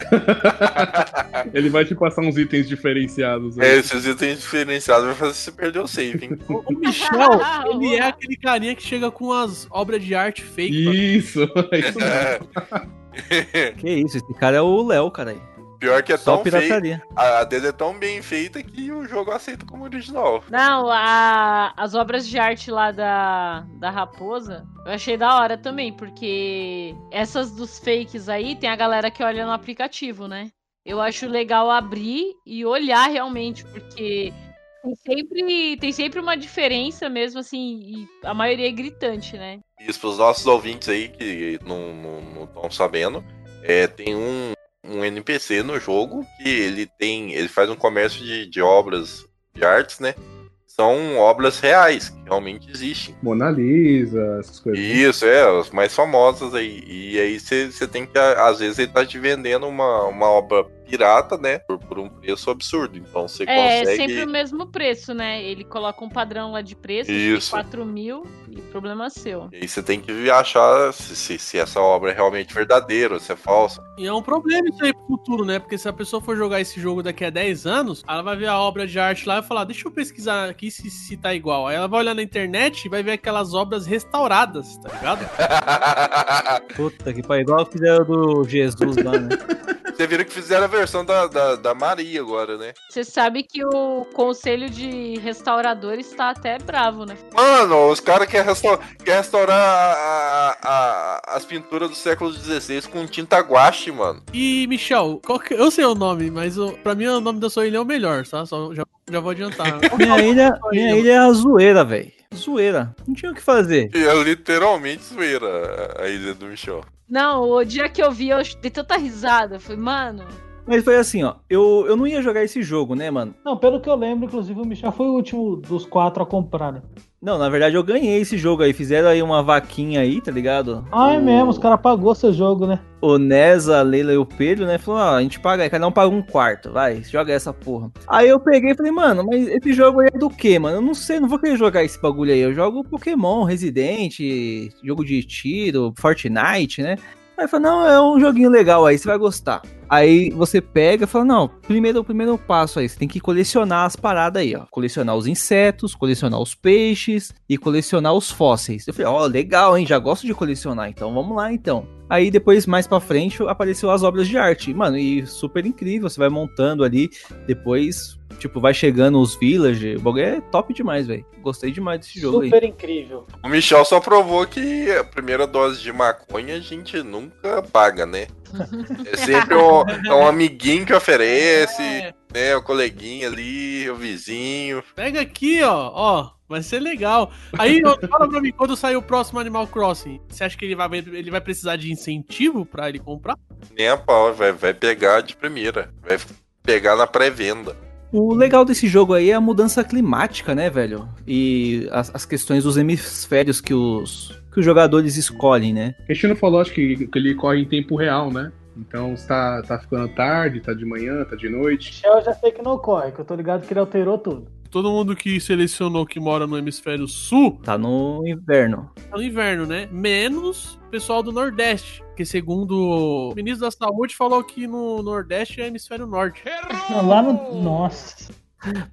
Ele vai te passar uns itens diferenciados. É, esses itens diferenciados vai fazer você perder o save, hein? O, o Michel, ele é aquele carinha que chega com as obras de arte fake. Isso, é isso mesmo. Que isso, esse cara é o Léo, cara aí. Pior que é Só tão feio. pirataria. A dele é tão bem feita que o jogo aceita como original. Não, a- as obras de arte lá da, da raposa, eu achei da hora também, porque essas dos fakes aí, tem a galera que olha no aplicativo, né? Eu acho legal abrir e olhar realmente, porque tem sempre, tem sempre uma diferença mesmo, assim, e a maioria é gritante, né? Isso pros nossos ouvintes aí que não estão sabendo, é, tem um, um NPC no jogo que ele tem. Ele faz um comércio de, de obras de artes, né? São obras reais, realmente existem. Mona Lisa, essas coisas. Isso, é, as mais famosas aí. E aí você tem que, às vezes, ele tá te vendendo uma, uma obra pirata, né? Por, por um preço absurdo. Então você É consegue. sempre o mesmo preço, né? Ele coloca um padrão lá de preço, Isso. 4 mil, e problema seu. E aí você tem que achar se, se, se essa obra é realmente verdadeira, ou se é falsa. E é um problema isso aí pro futuro, né? Porque se a pessoa for jogar esse jogo daqui a 10 anos, ela vai ver a obra de arte lá e falar, deixa eu pesquisar aqui se, se tá igual. Aí ela vai olhar na internet e vai ver aquelas obras restauradas, tá ligado? Puta que pariu, igual fizeram do Jesus lá, né? Você viram que fizeram a versão da, da, da Maria agora, né? Você sabe que o conselho de restauradores tá até bravo, né? Mano, os caras querem restaurar, quer restaurar a- a- a- as pinturas do século XVI com tinta guache, mano. E, Michel, qual que- eu sei o nome, mas o, pra mim o nome da sua ilha é o melhor, tá? Só, já, já vou adiantar. Minha ilha, minha ilha é a zoeira, velho. Zoeira. Não tinha o que fazer. E é literalmente zoeira a- a ilha do Michel. Não, o dia que eu vi, eu dei tanta risada. Eu falei, mano, Mas foi assim, ó. Eu, eu não ia jogar esse jogo, né, mano? Não, pelo que eu lembro, inclusive o Michel foi o último dos quatro a comprar, né? Não, na verdade eu ganhei esse jogo aí. Fizeram aí uma vaquinha aí, tá ligado? Ah, é O- mesmo, os caras pagou seu jogo, né? o Nesa, a Leila e o Pedro, né? Falou, ó, a gente paga aí, cada um paga um quarto, vai, joga essa porra. Aí eu peguei e falei, mano, mas esse jogo aí é do quê, mano? Eu não sei, não vou querer jogar esse bagulho aí. Eu jogo Pokémon, Resident, jogo de tiro, Fortnite, né? Aí falei, não, é um joguinho legal aí, você vai gostar. Aí você pega e fala, não, primeiro primeiro passo aí, você tem que colecionar as paradas aí, ó. Colecionar os insetos, colecionar os peixes e colecionar os fósseis. Eu falei, ó, legal, hein? Já gosto de colecionar, então vamos lá então. Aí depois, mais pra frente, apareceu as obras de arte. Mano, e super incrível, você vai montando ali, depois, tipo, vai chegando os village. O bagulho é top demais, velho. Gostei demais desse jogo aí. Super incrível. O Michel só provou que a primeira dose de maconha a gente nunca paga, né? É sempre um, é um amiguinho que oferece, É, né? O coleguinha ali, o vizinho. pega aqui, ó, ó, vai ser legal. Aí, fala pra mim, quando sair o próximo Animal Crossing, você acha que ele vai, ele vai precisar de incentivo pra ele comprar? Nem a pau, vai, vai pegar de primeira. Vai pegar na pré-venda. O legal desse jogo aí é a mudança climática, né, velho? E as, as questões dos hemisférios que os, que os jogadores escolhem, né? A gente não falou, acho que, que ele corre em tempo real, né? Então se tá, tá ficando tarde, tá de manhã, tá de noite. Michel eu já sei que não corre, que eu tô ligado que ele alterou tudo. Todo mundo que selecionou que mora no hemisfério sul Tá no inverno. tá no inverno, né? Menos o pessoal do Nordeste. Que segundo o ministro da Saúde falou que no Nordeste é hemisfério norte. Não, lá no. Nossa.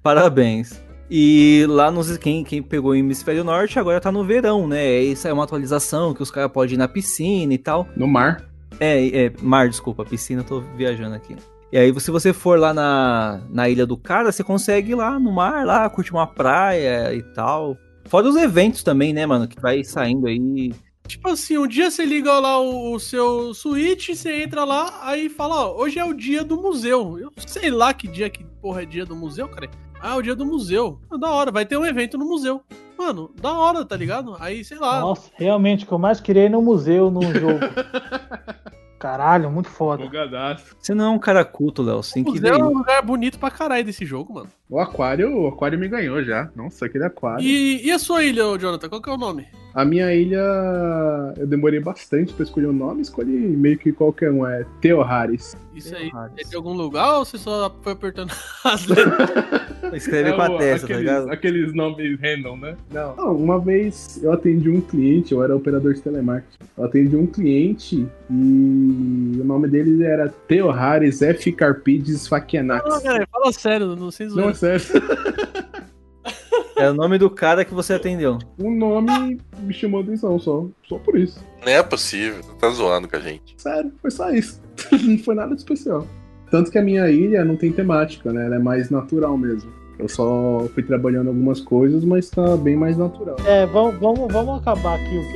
Parabéns. E lá nos quem, quem pegou o hemisfério norte agora tá no verão, né? Isso é uma atualização que os caras podem ir na piscina e tal. No mar. É, é, mar, desculpa, piscina, eu tô viajando aqui. E aí, se você for lá na, na ilha do cara, você consegue ir lá no mar, lá, curtir uma praia e tal. Fora os eventos também, né, mano, que vai saindo aí. Tipo assim, um dia você liga lá o, o seu Switch, você entra lá, aí fala, ó, hoje é o dia do museu. Eu sei lá que dia que porra é dia do museu, cara. Ah, é o dia do museu. Ah, da hora, vai ter um evento no museu. Mano, da hora, tá ligado? Aí, sei lá. Nossa, realmente, o que eu mais queria é ir no museu, num jogo. Caralho, muito foda. Empolgadaço. Você não é um cara culto, Léo, você tem o que ver museu é um lugar bonito pra caralho desse jogo, mano. O aquário, o aquário me ganhou já. Nossa, aquele aquário. E, e a sua ilha, Jonathan? Qual que é o nome? A minha ilha, eu demorei bastante pra escolher o nome, escolhi meio que qualquer um, é Teoharis. Isso aí. Teoharis. É de algum lugar ou você só foi apertando as letras? Escreve É com a o- testa, tá aqueles, ligado? aqueles nomes random, né? Não. uma vez eu atendi um cliente, eu era operador de telemarketing. Eu atendi um cliente e o nome dele era Teoharis F. Carpides Fakianax. Não, cara, fala sério, não sei Não, é sério. É o nome do cara que você atendeu. O nome me chamou a atenção só. Só por isso. Não é possível, você tá zoando com a gente. Sério, foi só isso. Não foi nada de especial. Tanto que a minha ilha não tem temática, né? Ela é mais natural mesmo. Eu só fui trabalhando algumas coisas, mas tá bem mais natural. É, vamos, vamos, vamos acabar aqui o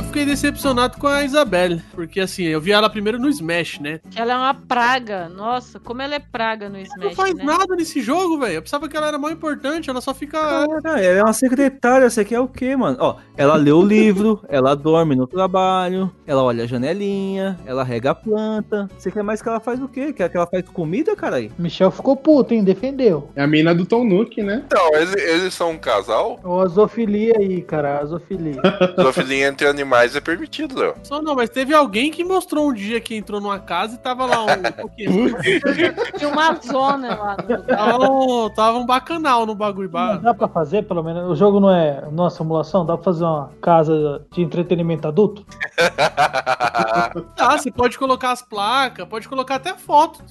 cast. fiquei decepcionado com a Isabelle. Porque assim, eu vi ela primeiro no Smash, né? Ela é uma praga. Nossa, como ela é praga no Ela Smash, não faz né? nada nesse jogo, velho. Eu pensava que ela era mais importante, ela só fica. Cara, ela é uma secretária, você quer o quê, mano? Ó, ela lê o livro, ela dorme no trabalho, ela olha a janelinha, ela rega a planta. Você quer mais que ela faz o quê? Quer que ela faz comida, caralho? Michel ficou puto, hein? Defendeu. É a mina do Tom Nook, né? Então, eles, eles são um casal? Ó, a zoofilia aí, cara. A zoofilia. Zoofilia entre animais é permitido, Léo. Só não, mas teve alguém que mostrou um dia que entrou numa casa e tava lá um. Tinha uma zona lá no lugar. tava, um, tava um bacanal no bagulho. Não dá pra fazer, pelo menos. O jogo não é uma simulação? Dá pra fazer uma casa de entretenimento adulto? Ah, você pode colocar as placas, pode colocar até foto,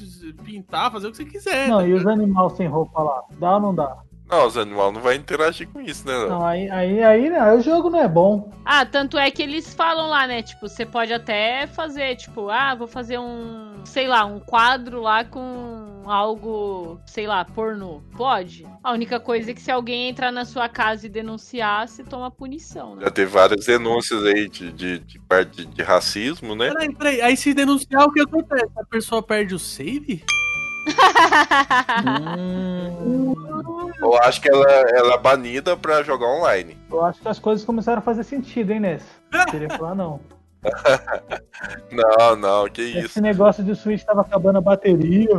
pintar, fazer o que você quiser. Não, tá e os animais sem roupa lá? Dá ou não dá? Não, os animais não vão interagir com isso, né, Léo? Não, aí, aí, aí, não, o jogo não é bom. Ah, tanto é que eles falam lá, né? Tipo, você pode até fazer, tipo, ah, vou fazer um, sei lá, um quadro lá com algo, sei lá, pornô. Pode. A única coisa é que se alguém entrar na sua casa e denunciar, você toma punição, né? Já teve várias denúncias aí de, de, de parte de racismo, né? Peraí, peraí. Aí se denunciar, o que acontece? A pessoa perde o save? Hum, Eu acho que ela, ela é banida pra jogar online. Eu acho que as coisas começaram a fazer sentido, hein, Ness? Não queria falar, não. Não, não, que isso. Esse negócio de Switch tava acabando a bateria.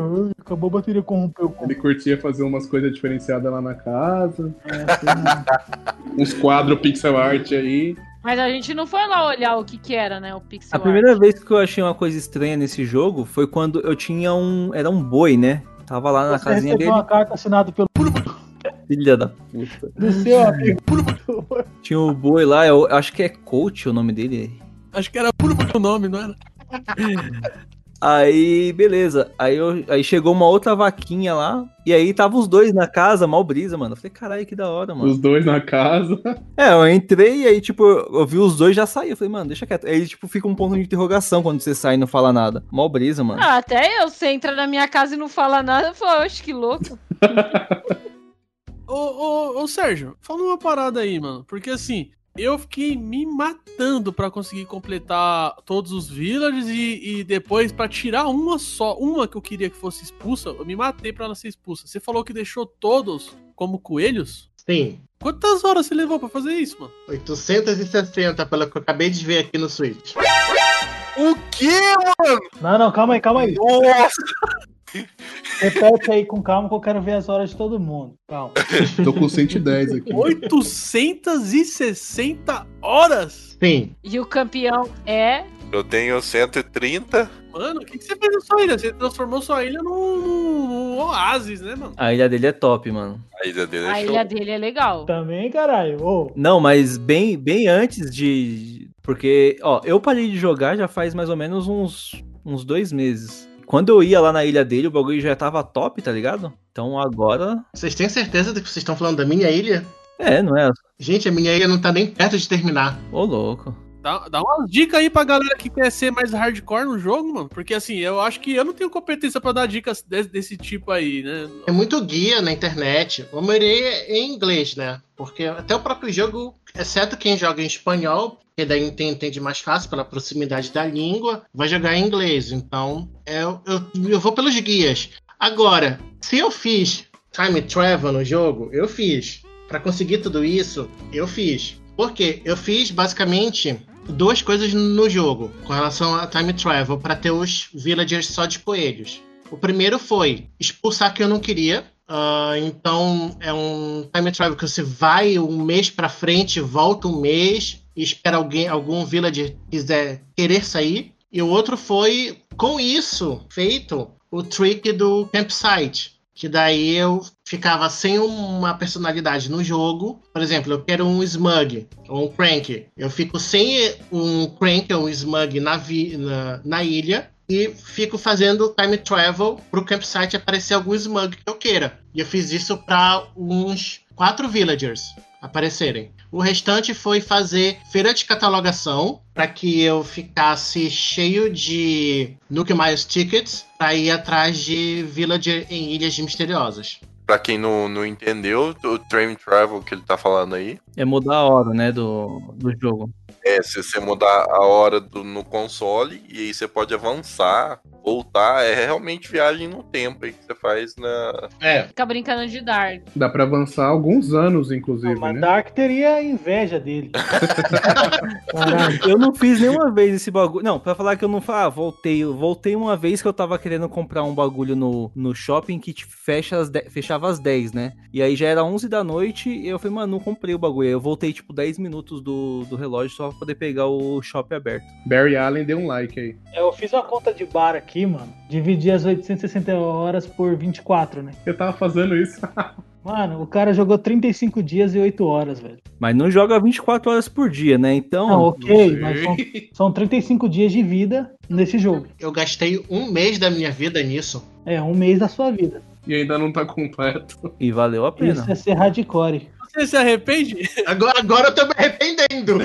Acabou a bateria, corrompeu. Ele curtia fazer umas coisas diferenciadas lá na casa. É, assim, Uns quadros pixel art aí. Mas a gente não foi lá olhar o que que era, né? O pixel A primeira vez que eu achei uma coisa estranha nesse jogo foi quando eu tinha um. Era um boi, né? Tava lá na Você casinha dele. uma carta assinada pelo Filha da puta. do seu amigo. Tinha o boi lá, eu acho que é coach o nome dele. Acho que era o nome, não era? Aí, beleza. Aí, eu, aí chegou uma outra vaquinha lá. E aí tava os dois na casa, mal brisa, mano. Eu falei, caralho, que da hora, mano. Os dois na casa. É, eu entrei e aí, tipo, eu vi os dois já saí. Eu falei, mano, deixa quieto. Aí, tipo, fica um ponto de interrogação quando você sai e não fala nada. Mal brisa, mano. Ah, até eu, você entra na minha casa e não fala nada, eu falo, oxe, que louco. Ô, ô, ô, Sérgio, fala uma parada aí, mano. Porque assim, eu fiquei me matando pra conseguir completar todos os villages e, e depois pra tirar uma só, uma que eu queria que fosse expulsa, eu me matei pra ela ser expulsa. Você falou que deixou todos como coelhos? Sim. Quantas horas você levou pra fazer isso, mano? 860, pelo que eu acabei de ver aqui no Switch. O quê, mano? Não, não, calma aí, calma aí. Nossa! Repete aí com calma que eu quero ver as horas de todo mundo. Calma. Tô com 110 aqui. 860 horas? Sim. E o campeão é. Eu tenho 130. Mano, o que, que você fez na sua ilha? Você transformou sua ilha num, oásis, né, mano? A ilha dele é top, mano. A ilha dele é A show. ilha dele é legal. Também, caralho. Ô, Não, mas bem, bem antes de. Porque, ó, eu parei de jogar já faz mais ou menos uns, uns dois meses. Quando eu ia lá na ilha dele, o bagulho já tava top, tá ligado? Então agora. Vocês têm certeza de que vocês estão falando da minha ilha? É, não é? Gente, a minha ilha não tá nem perto de terminar. Ô, louco. Dá, dá umas dicas aí pra galera que quer ser mais hardcore no jogo, mano. Porque assim, eu acho que eu não tenho competência pra dar dicas desse, desse tipo aí, né? É muito guia na internet. A maioria é em inglês, né? Porque até o próprio jogo, exceto quem joga em espanhol, que daí entende, mais fácil pela proximidade da língua, vai jogar em inglês. Então, eu, eu, eu vou pelos guias. Agora, se eu fiz time travel no jogo, eu fiz. Pra conseguir tudo isso, eu fiz. Por quê? Eu fiz basicamente duas coisas no jogo com relação a time travel para ter os villagers só de coelhos. O primeiro foi expulsar quem eu não queria. Ah, então é um time travel que você vai um mês pra frente, volta um mês e espera alguém, algum villager quiser querer sair. E o outro foi com isso feito o trick do campsite, que daí eu ficava sem uma personalidade no jogo. Por exemplo, eu quero um Smug ou um Crank. Eu fico sem um Crank ou um Smug na, vi- na, na ilha e fico fazendo time travel pro campsite aparecer algum Smug que eu queira. E eu fiz isso para uns quatro villagers aparecerem. O restante foi fazer feira de catalogação para que eu ficasse cheio de Nuke Miles tickets para ir atrás de villager em ilhas misteriosas. Pra quem não, não entendeu, o Train Travel que ele tá falando aí É mudar a hora, né, do, do jogo. É, se você mudar a hora do- no console, e aí você pode avançar, voltar, é realmente viagem no tempo aí que você faz na. É. Fica brincando de Dark. Dá pra avançar alguns anos, inclusive, Mas né? Dark teria inveja dele. Caralho. Eu não fiz nenhuma vez esse bagulho. Não, pra falar que eu não fa- ah, voltei. Eu voltei uma vez que eu tava querendo comprar um bagulho no, no shopping que fecha às de- fechava às 10, né? E aí já era 11 da noite e eu falei, mano, não comprei o bagulho. Aí eu voltei tipo 10 minutos do, do relógio só pra poder pegar o shopping aberto. Barry Allen deu um like aí. Eu fiz uma conta de bar aqui, mano. Dividi as 860 horas por 24, né? Eu tava fazendo isso. Mano, o cara jogou 35 dias e 8 horas, velho. Mas não joga 24 horas por dia, né? Então. Não, ok, sei. mas são, são 35 dias de vida nesse jogo. Eu gastei um mês da minha vida nisso. É, um mês da sua vida. E ainda não tá completo. E valeu a pena. Isso é ser hardcore. Você se arrepende? Agora, agora eu tô me arrependendo.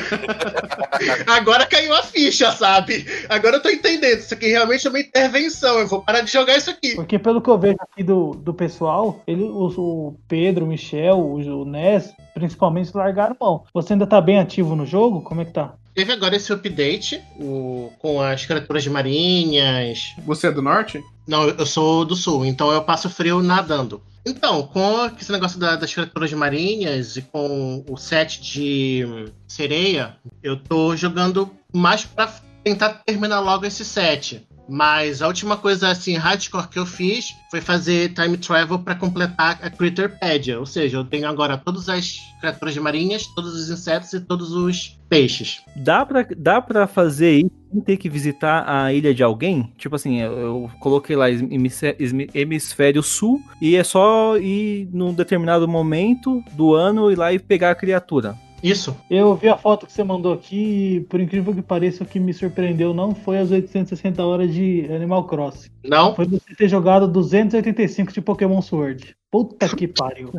agora caiu a ficha, sabe? Agora eu tô entendendo. Isso aqui realmente é uma intervenção. Eu vou parar de jogar isso aqui. Porque pelo que eu vejo aqui do, do pessoal, ele, o, o Pedro, o Michel, o, o Nes, principalmente, largaram mão. Você ainda tá bem ativo no jogo? Como é que tá? Teve agora esse update o, com as criaturas de marinhas. Você é do norte? Não, eu sou do sul, então eu passo frio nadando. Então, com esse negócio da- das criaturas de marinhas e com o set de hum, sereia, eu tô jogando mais pra tentar terminar logo esse set. Mas a última coisa assim hardcore que eu fiz foi fazer time travel pra completar a Critterpedia, ou seja, eu tenho agora todas as criaturas marinhas, todos os insetos e todos os peixes. Dá pra, dá pra fazer isso sem ter que visitar a ilha de alguém? Tipo assim, eu, eu coloquei lá hemisfé- hemisfé- hemisfério sul e é só ir num determinado momento do ano ir lá e pegar a criatura. Isso. Eu vi a foto que você mandou aqui e, por incrível que pareça, o que me surpreendeu não foi as 860 horas de Animal Crossing. Não? Foi você ter jogado 285 de Pokémon Sword. Puta que pariu.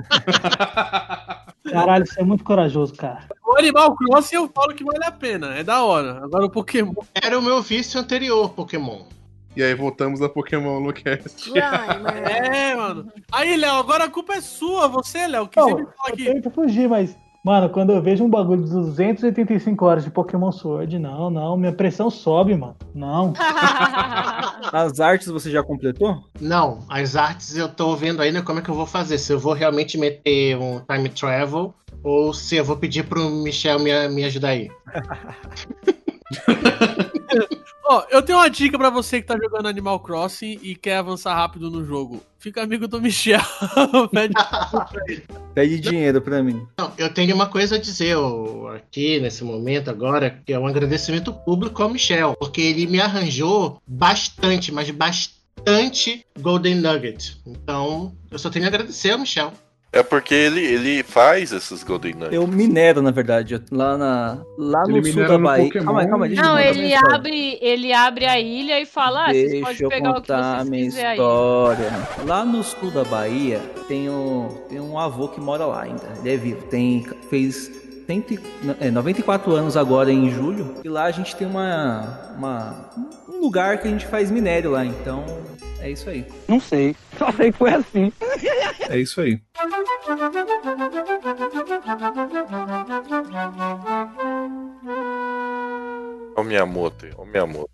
Caralho, você é muito corajoso, cara. O Animal Crossing eu falo que vale a pena, é da hora. Agora o Pokémon. Era o meu vício anterior, Pokémon. E aí voltamos a Pokémon no cast. É, mano. Aí, Léo, agora a culpa é sua, você, Léo, que Não, sempre fala eu que. tento fugir, mas. Mano, quando eu vejo um bagulho de 285 horas de Pokémon Sword, não, não, minha pressão sobe, mano. Não. As artes você já completou? Não, as artes eu tô vendo ainda como é que eu vou fazer. Se eu vou realmente meter um time travel ou se eu vou pedir pro Michel me, me ajudar aí. Ó, eu tenho uma dica pra você que tá jogando Animal Crossing e quer avançar rápido no jogo. Fica amigo do Michel. Pede Pede dinheiro pra mim. Não, eu tenho uma coisa a dizer ó, aqui nesse momento agora, que é um agradecimento público ao Michel, porque ele me arranjou bastante, mas bastante Golden Nugget. Então, eu só tenho a agradecer ao Michel. É porque ele, ele faz esses Golden Nuggets. Eu minero, na verdade, lá, na, lá Ele no sul da Bahia. Pokémon. Calma aí, calma aí. deixa eu Não, contar ele história. abre, ele abre a ilha e fala: ah, vocês Deixa podem eu pegar o que contar a vocês minha quiserem aí. história. Lá no sul da Bahia tem um, tem um avô que mora lá ainda. Ele é vivo. Tem, fez 100 é, 94 anos agora em julho. E lá a gente tem uma, uma um lugar que a gente faz minério lá. Então é isso aí. Não sei. Só sei que foi assim. É isso aí. Ó o Miyamoto, ó o Miyamoto.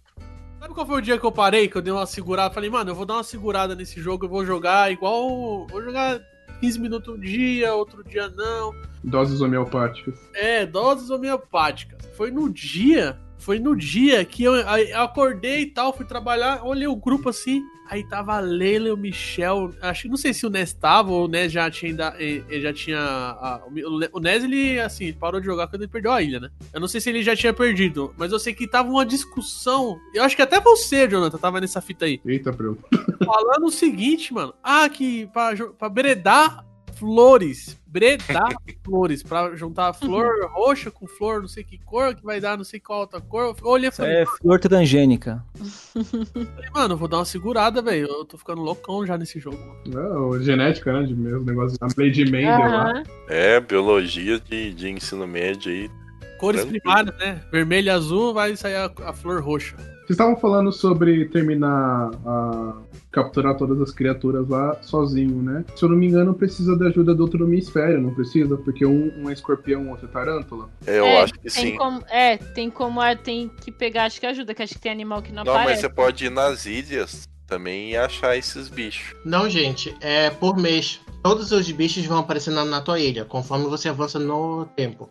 Sabe qual foi o dia que eu parei, que eu dei uma segurada? Falei, mano, eu vou dar uma segurada nesse jogo, eu vou jogar igual. Vou jogar 15 minutos um dia, outro dia não. Doses homeopáticas. É, doses homeopáticas. Foi no dia, foi no dia que eu, eu acordei e tal, fui trabalhar, olhei o grupo assim, aí tava a Leila e o Michel, acho que não sei se o Nes tava ou o Nes já tinha, ainda- eh, ele já tinha, a- o Mi- o Nes ele, assim, parou de jogar quando ele perdeu a ilha, né? Eu não sei se ele já tinha perdido, mas eu sei que tava uma discussão, eu acho que até você, Jonathan, tava nessa fita aí, Eita, Bruno. falando o seguinte, mano, ah, que pra bredar flores, bredar flores, pra juntar flor roxa com flor, não sei que cor, que vai dar não sei qual outra cor. Eu olhei falei, é flor transgênica. falei, mano, eu vou dar uma segurada, velho. Eu tô ficando loucão já nesse jogo. Não, genética, né? De mesmo negócio. A Lady Mendel lá. Aham. É, biologia de, de ensino médio aí. Cores Tranquilo. primárias, né? Vermelho e azul, vai sair a, a flor roxa. Vocês estavam falando sobre terminar a. capturar todas as criaturas lá sozinho, né? Se eu não me engano, precisa da ajuda do outro hemisfério, não precisa? Porque um, um é escorpião, o outro é tarântula. Eu É, acho que tem sim. Como, é, tem como tem que pegar, acho que ajuda, que acho que tem animal que não, Não, mas aparece. você pode ir nas ilhas também e achar esses bichos. Não, gente, é por mês. Todos os bichos vão aparecer na, na tua ilha, conforme você avança no tempo.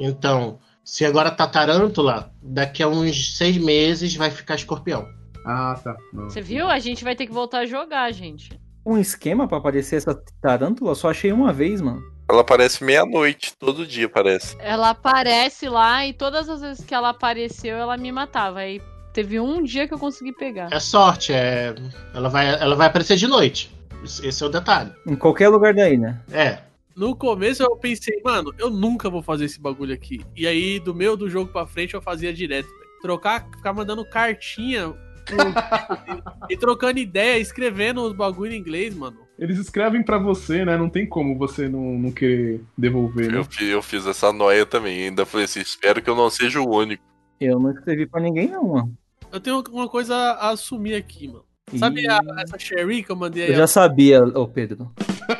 Então, se agora tá tarântula, daqui a uns seis meses vai ficar escorpião. Ah, tá. Não. Você viu? A gente vai ter que voltar a jogar, gente. Um esquema pra aparecer essa tarântula, só achei uma vez, mano. Ela aparece meia-noite, todo dia parece. Ela aparece lá e todas as vezes que ela apareceu, ela me matava. Aí teve um dia que eu consegui pegar. É sorte, é. Ela vai, ela vai aparecer de noite. Esse é o detalhe. Em qualquer lugar da ilha. É. No começo eu pensei, mano, eu nunca vou fazer esse bagulho aqui. E aí, do meio do jogo pra frente, eu fazia direto. velho. Trocar, ficar mandando cartinha e trocando ideia, escrevendo os bagulho em inglês, mano. Eles escrevem pra você, né? Não tem como você não, não querer devolver, né? Eu, fi- eu fiz essa noia também. Ainda falei assim: espero que eu não seja o único. Eu não escrevi pra ninguém, não, mano. Eu tenho uma coisa a assumir aqui, mano. Sabe E- a- essa Sherry que eu mandei aí? Eu já sabia, ô Pedro.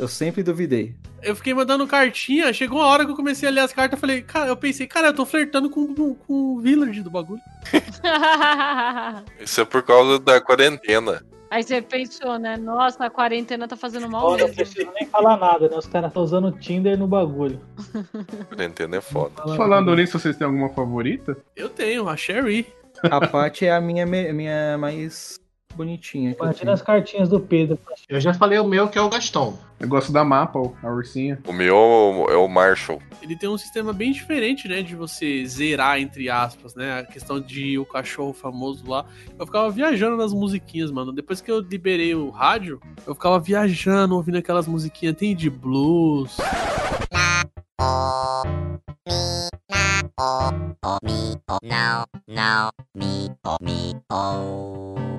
Eu sempre duvidei. Eu fiquei mandando cartinha, chegou uma hora que eu comecei a ler as cartas, eu falei, cara, eu pensei, cara, eu tô flertando com, com, com o Village do bagulho. Isso é por causa da quarentena. Aí você pensou, né? Nossa, a quarentena tá fazendo mal Olha, não mesmo. preciso nem falar nada, né? Os caras estão usando o Tinder no bagulho. Quarentena é foda. Falando nisso, vocês têm alguma favorita? Eu tenho, a Sherry. A parte é a minha, minha mais bonitinha. Imagina as cartinhas do Pedro. Eu já falei o meu, que é o Gaston. Eu gosto da mapa, ó, a ursinha. O meu é o Marshall. Ele tem um sistema bem diferente, né, de você zerar, entre aspas, né, a questão de o cachorro famoso lá. Eu ficava viajando nas musiquinhas, mano. Depois que eu liberei o rádio, eu ficava viajando, ouvindo aquelas musiquinhas, tem de blues. Now, now, me, oh, me, oh. Now,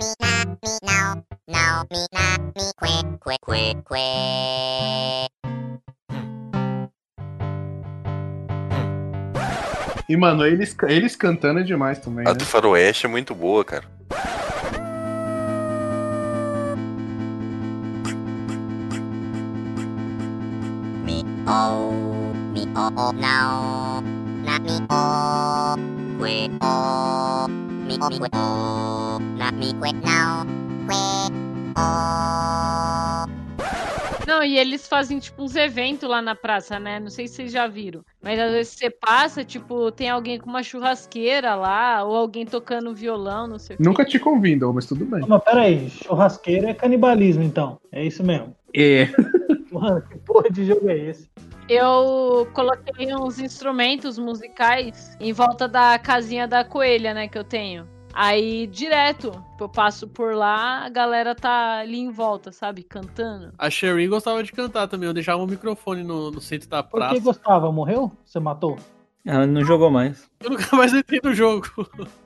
me, na, me, now, now, me, na, me, que, que, que, que. E, mano, eles, eles cantando é demais também, A né? do Faroeste é muito boa, cara. Me, oh, me, oh, oh, now. Na, me, oh, que, oh. Me, oh, me, oh. Que, now. Que, oh. Não, e eles fazem, tipo, uns eventos lá na praça, né? Não sei se vocês já viram. Mas às vezes você passa, tipo, tem alguém com uma churrasqueira lá, ou alguém tocando violão, não sei o quê. Nunca te convidam, mas tudo bem. Não, Mas peraí, churrasqueira é canibalismo, então. É isso mesmo. É. Mano, que porra de jogo é esse? Eu coloquei uns instrumentos musicais em volta da casinha da coelha, né, que eu tenho. Aí, direto, eu passo por lá, a galera tá ali em volta, sabe? Cantando. A Sherry gostava de cantar também, eu deixava o microfone no, no centro da Por praça. que gostava? Morreu? Você matou? Ela não jogou mais. Eu nunca mais entrei no jogo.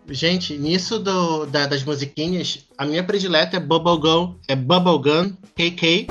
Gente, nisso do, da- das musiquinhas, a minha predileta é Bubblegum, é Bubblegum, KK.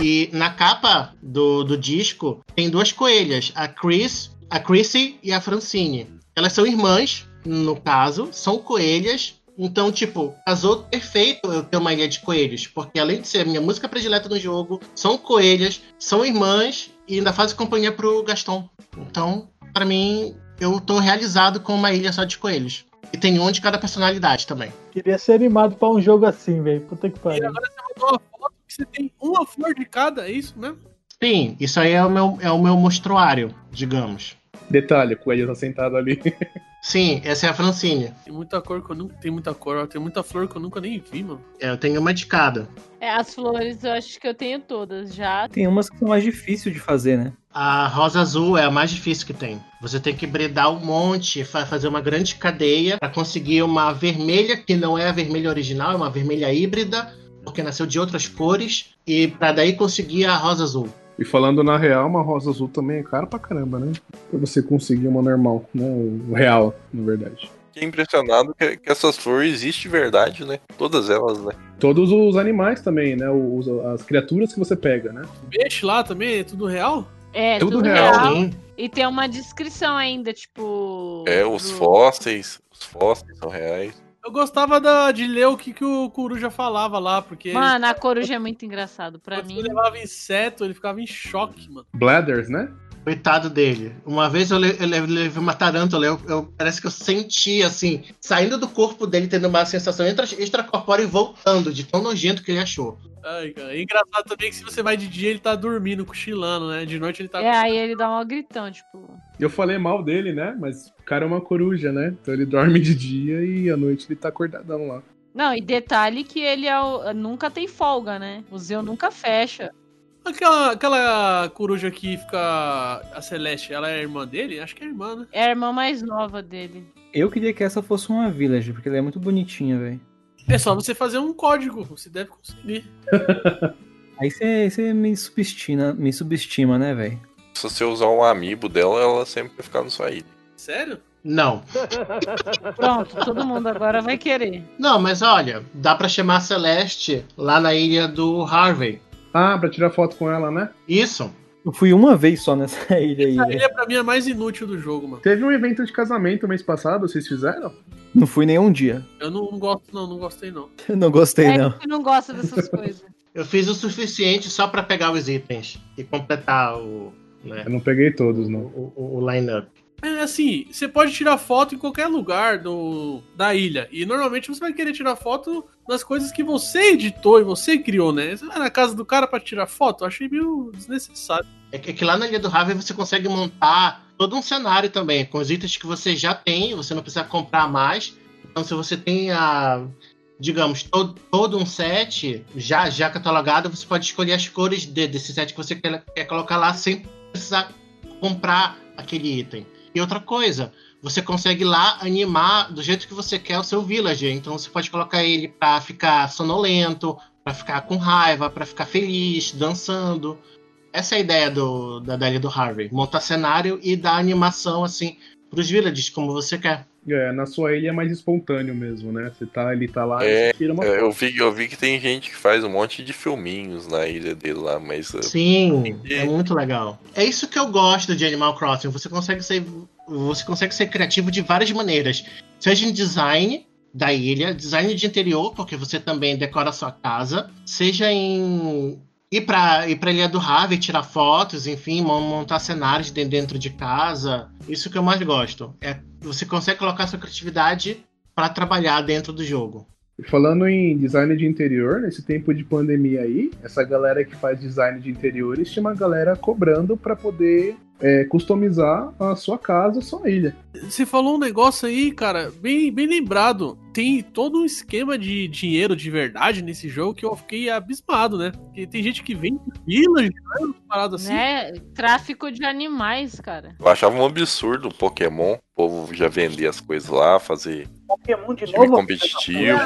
E na capa do, do disco tem duas coelhas, a Chris, a Chrissy e a Francine. Elas são irmãs, no caso, são coelhas. Então, tipo, casou perfeito eu ter uma ilha de coelhos. Porque além de ser a minha música predileta no jogo, são coelhas, são irmãs e ainda fazem companhia pro Gaston. Então, pra mim, eu tô realizado com uma ilha só de coelhos. E tem um de cada personalidade também. Queria ser animado pra um jogo assim, velho. Puta que E pariu. agora você mandou uma foto que você tem uma flor de cada, é isso mesmo? Sim, isso aí é o meu, é o meu mostruário, digamos. Detalhe, o Coelho tá sentado ali. Sim, essa é a Francine. Tem muita cor que eu nunca. Tem muita cor, ó, tem muita flor que eu nunca nem vi, mano. É, eu tenho uma de cada. É, as flores eu acho que eu tenho todas já. Tem umas que são mais difíceis de fazer, né? A rosa azul é a mais difícil que tem. Você tem que bredar um monte, fa- fazer uma grande cadeia para conseguir uma vermelha que não é a vermelha original, é uma vermelha híbrida, porque nasceu de outras cores, e para daí conseguir a rosa azul. E falando na real, uma rosa azul também é caro pra caramba, né? Pra você conseguir uma normal, né? O real, na verdade. Fiquei impressionado que, que essas flores existem de verdade, né? Todas elas, né? Todos os animais também, né? Os, as criaturas que você pega, né? Peixe lá também, é tudo real? É, Tudo tudo, real, real. Sim. E tem uma descrição ainda, tipo. É, os do- fósseis. Os fósseis são reais. Eu gostava da, de ler o que, que o Coruja falava lá, porque Mano, a coruja é muito engraçado. Pra quando mim. ele levava inseto, ele ficava em choque, mano. Bladders, né? Coitado dele. Uma vez eu le- eu levei uma tarântula, eu, eu- parece que eu senti, assim, saindo do corpo dele, tendo uma sensação extra, extracorpórea e voltando, de tão nojento que ele achou. Ai, cara. É engraçado também que se você vai de dia, ele tá dormindo, cochilando, né? De noite ele tá. É, aí ele dá um gritão, tipo. Eu falei mal dele, né? Mas o cara é uma coruja, né? Então ele dorme de dia e à noite ele tá acordadão lá. Não, e detalhe que ele é o- nunca tem folga, né? O Zeu nunca fecha. Aquela, aquela coruja que fica. A Celeste, ela é irmã dele? Acho que é irmã, né? É a irmã mais nova dele. Eu queria que essa fosse uma village, porque ela é muito bonitinha, velho. É só você fazer um código, você deve conseguir. Aí você você me subestima, me subestima, né, velho? Se você usar um amiibo dela, ela sempre vai ficar na sua ilha. Sério? Não. Pronto, todo mundo agora vai querer. Não, mas olha, dá pra chamar a Celeste lá na ilha do Harvey. Ah, pra tirar foto com ela, né? Isso. Eu fui uma vez só nessa ilha aí, A velho. ilha pra mim é a mais inútil do jogo, mano. Teve um evento de casamento mês passado, vocês fizeram? Não fui nenhum dia. Eu não, não gosto, não, não gostei, não. Eu não gostei, É não. que não gosta dessas coisas. Eu fiz o suficiente só pra pegar os itens e completar o, né, Eu não peguei todos, não. o, o, o line-up. É assim, você pode tirar foto em qualquer lugar do, da ilha. E normalmente você vai querer tirar foto das coisas que você editou e você criou, né? Você vai na casa do cara pra tirar foto, eu achei meio desnecessário. É que, é que lá na Ilha do Harvey você consegue montar todo um cenário também, com os itens que você já tem, você não precisa comprar mais. Então, se você tem a, digamos, todo, todo um set já, já catalogado, você pode escolher as cores de- desse set que você quer, quer colocar lá sem precisar comprar aquele item. Outra coisa, você consegue lá animar do jeito que você quer o seu villager. Então você pode colocar ele pra ficar sonolento, pra ficar com raiva, pra ficar feliz, dançando. Essa é a ideia do, da, ilha do Harvey. Montar cenário e dar animação, assim, pros villages, como você quer. É, na sua ilha é mais espontâneo mesmo, né? Você tá, ele tá lá É, e tira uma É. Eu vi, eu vi que tem gente que faz um monte de filminhos na ilha dele lá, mas uh, Sim, é muito legal. É isso que eu gosto de Animal Crossing. Você consegue ser, você consegue ser criativo de várias maneiras. Seja em design da ilha, design de interior, porque você também decora a sua casa, seja em ir pra, ir pra Ilha do tirar fotos, enfim, mon- montar cenários de- dentro de casa. Isso que eu mais gosto. É você consegue colocar sua criatividade para trabalhar dentro do jogo. Falando em design de interior, nesse tempo de pandemia aí, essa galera que faz design de interiores tinha uma galera cobrando pra poder é, customizar a sua casa, a sua ilha. Você falou um negócio aí, cara, bem, bem lembrado. Tem todo um esquema de dinheiro de verdade nesse jogo que eu fiquei abismado, né? Porque tem gente que vem de village, né? Uma parada assim. Né? Tráfico de animais, cara. eu achava um absurdo o Pokémon. O povo já vender as coisas lá, fazer Pokémon de time novo. competitivo.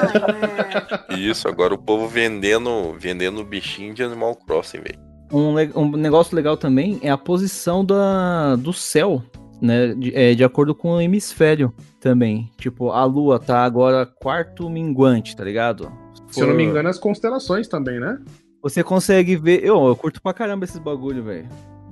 Isso, agora o povo vendendo, vendendo bichinho de Animal Crossing, velho. Um, um negócio legal também é a posição da, do céu, né? De, é, de acordo com o hemisfério também. Tipo, a lua tá agora quarto minguante, tá ligado? Se eu não me engano, as constelações também, né? Você consegue ver. Eu, eu curto pra caramba esses bagulho, velho.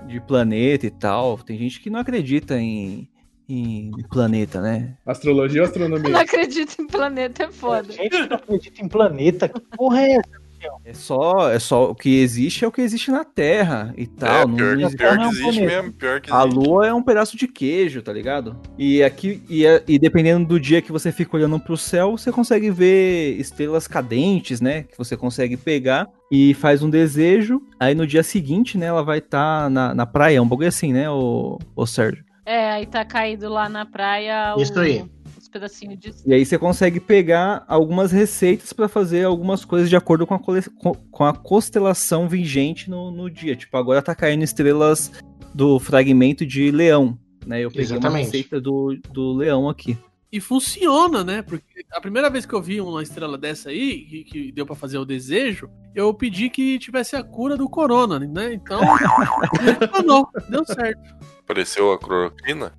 De planeta e tal. Tem gente que não acredita em, em planeta, né? Astrologia ou Eu não astronomia? acredito em planeta, é foda. Gente que não acredita em planeta. Que porra é essa? É só, é só o que existe é o que existe na Terra e tal. é, não pior, existe- pior não é que existe mesmo, pior que A existe. lua é um pedaço de queijo, tá ligado? E aqui e, é- e dependendo do dia que você fica olhando pro céu, você consegue ver estrelas cadentes, né? Que você consegue pegar e faz um desejo. Aí no dia seguinte, né, ela vai estar na, na praia, um bagulho assim, né, o, o Sérgio? É, aí tá caído lá na praia o- Isso aí. Os pedacinhos de. E aí você consegue pegar algumas receitas pra fazer algumas coisas de acordo com a, cole- com- a constelação vigente no, no dia. Tipo, agora tá caindo estrelas do fragmento de leão. Né? Eu peguei uma Exatamente. receita do, do leão aqui. E funciona, né? Porque a primeira vez que eu vi uma estrela dessa aí, que, que deu pra fazer o desejo, eu pedi que tivesse a cura do corona, né? Então, funcionou, deu certo. Apareceu a cloroquina?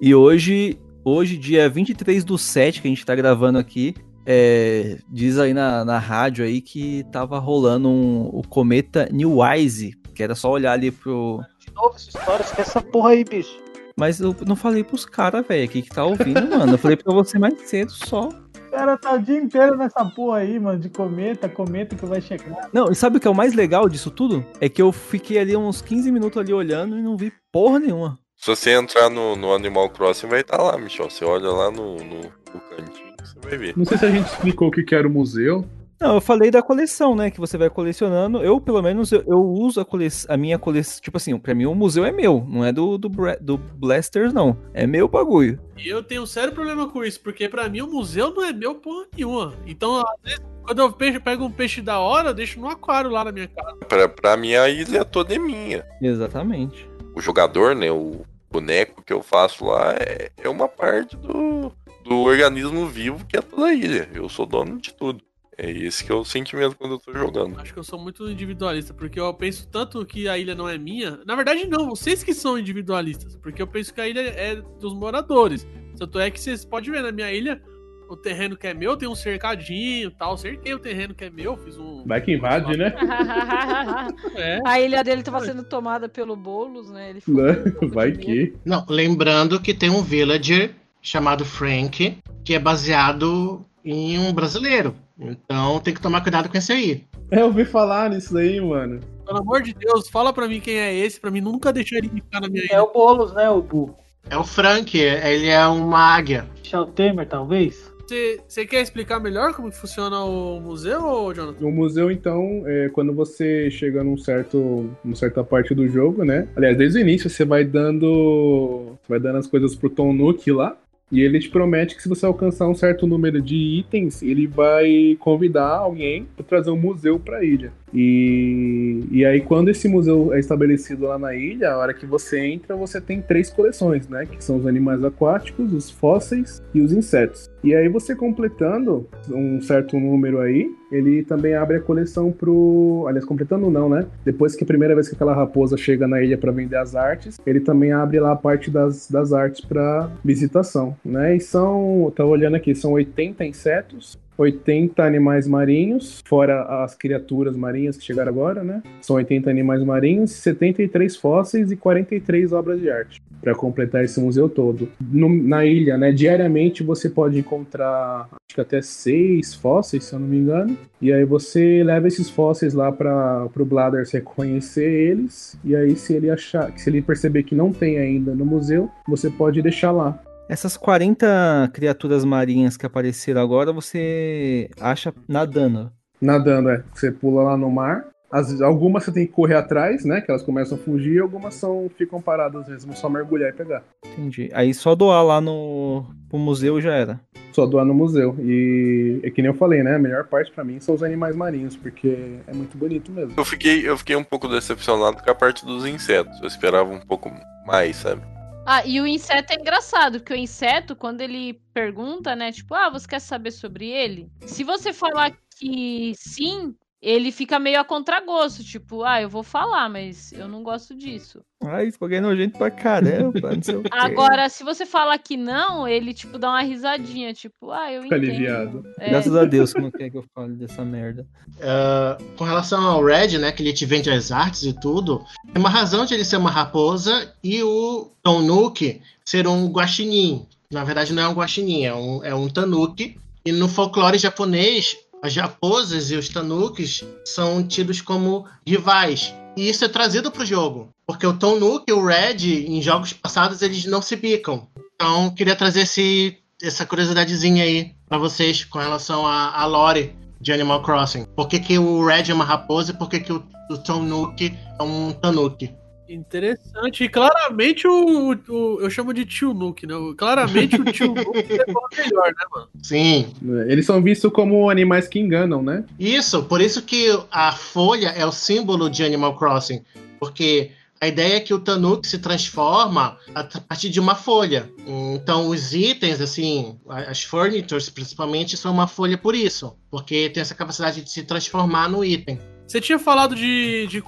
E hoje, hoje, dia 23 do 7, que a gente tá gravando aqui, é, diz aí na, na rádio aí que tava rolando um- o cometa New Wise, que era só olhar ali pro. De novo essa história, esquece essa porra aí, bicho. Mas eu não falei pros caras, velho, aqui que tá ouvindo, mano. Eu falei pra você mais cedo só. O cara tá o dia inteiro nessa porra aí, mano, de cometa, cometa que vai chegar. Não, e sabe o que é o mais legal disso tudo? É que eu fiquei ali uns 15 minutos ali olhando e não vi porra nenhuma. Se você entrar no, no Animal Crossing, vai estar lá, Michel. Você olha lá no, no, no cantinho, você vai ver. Não sei se a gente explicou o que que era o museu. Não, eu falei da coleção, né? Que você vai colecionando. Eu, pelo menos, eu, eu uso a, cole... a minha coleção. Tipo assim, pra mim o museu é meu, não é do, do, do Blasters, não. É meu bagulho. E eu tenho um sério problema com isso, porque pra mim o museu não é meu porra nenhuma. Então, às vezes, quando eu peixe- pego um peixe da hora, eu deixo no aquário lá na minha casa. Pra, pra mim, a ilha toda é minha. Exatamente. O jogador, né? O boneco que eu faço lá é, é uma parte do, do organismo vivo que é toda a ilha. Eu sou dono de tudo. É esse que é o sentimento quando eu tô jogando. Acho que eu sou muito individualista, porque eu penso tanto que a ilha não é minha. Na verdade, não, vocês que são individualistas, porque eu penso que a ilha é dos moradores. Tanto é que vocês podem ver na minha ilha, o terreno que é meu tem um cercadinho e tal. Cerquei o terreno que é meu, fiz um. Vai que invade, né? É. A ilha dele tava sendo tomada pelo Boulos, né? Ele Né? um de Vai medo. que. Não, lembrando que tem um villager chamado Frank, que é baseado em um brasileiro. Então tem que tomar cuidado com esse aí. É, eu ouvi falar nisso daí, mano. Pelo amor de Deus, fala pra mim quem é esse, pra mim nunca deixar ele ficar na minha É ilha. o Boulos, né, o Bu? É o Frank, ele é uma águia. Michel Temer, talvez? Você, quer explicar melhor como funciona o museu, ô, Jonathan? O museu, então, é quando você chega num certo, numa certa parte do jogo, né? Aliás, desde o início você vai dando, vai dando as coisas pro Tom Nook lá. E ele te promete que se você alcançar um certo número de itens, ele vai convidar alguém para trazer um museu para a ilha. E, e aí, quando esse museu é estabelecido lá na ilha, a hora que você entra, você tem três coleções, né? Que são os animais aquáticos, os fósseis e os insetos. E aí, você completando um certo número aí, ele também abre a coleção pro. Aliás, completando não, né? Depois que a primeira vez que aquela raposa chega na ilha para vender as artes, ele também abre lá a parte das, das artes para visitação, né? E são. Eu tava olhando aqui, são 80 insetos. 80 animais marinhos, fora as criaturas marinhas que chegaram agora, né? São 80 animais marinhos, 73 fósseis e 43 obras de arte para completar esse museu todo. No- na ilha, né? Diariamente você pode encontrar acho que até seis fósseis, se eu não me engano. E aí você leva esses fósseis lá para o Blathers reconhecer eles. E aí se ele achar, se ele perceber que não tem ainda no museu, você pode deixar lá. Essas 40 criaturas marinhas que apareceram agora, você acha nadando. Nadando, é. Você pula lá no mar. As, algumas você tem que correr atrás, né? Que elas começam a fugir, e algumas são, ficam paradas mesmo, só mergulhar e pegar. Entendi. Aí só doar lá no pro museu já era. Só doar no museu. E é que nem eu falei, né? A melhor parte pra mim são os animais marinhos, porque é muito bonito mesmo. Eu fiquei, eu fiquei um pouco decepcionado com a parte dos insetos. Eu esperava um pouco mais, sabe? Ah, e o inseto é engraçado, porque o inseto, quando ele pergunta, né, tipo, ah, você quer saber sobre ele? Se você falar que sim, ele fica meio a contragosto, tipo, ah, eu vou falar, mas eu não gosto disso. Esse bagulho é nojento pra caramba, não sei o quê. Agora, se você falar que não, ele, tipo, dá uma risadinha, tipo, ah, eu Fica entendo. aliviado. É. Graças a Deus que não quer que eu fale dessa merda. Ah, com relação ao Red, né, que ele te vende as artes e tudo, tem uma razão de ele ser uma raposa e o Tom Nook ser um guaxinim. Na verdade, não é um guaxinim, é um, é um tanuki. E no folclore japonês, as raposas e os tanukis são tidos como rivais. E isso é trazido pro jogo. Porque o Nook e o Red, em jogos passados, eles não se bicam. Então, queria trazer esse, essa curiosidadezinha aí pra vocês com relação à à lore de Animal Crossing. Por que, que o Red é uma raposa e por que, que o, o Nook é um tanuki? Interessante. E claramente o, o- Eu chamo de tio Nuke, né? Claramente o tio Nuke a melhor, né, mano? Sim. Eles são vistos como animais que enganam, né? Isso, por isso que a folha é o símbolo de Animal Crossing. Porque a ideia é que o Tanuki se transforma a partir de uma folha. Então, os itens, assim, as furnitures, principalmente, são uma folha por isso. Porque tem essa capacidade de se transformar no item. Você tinha falado de, de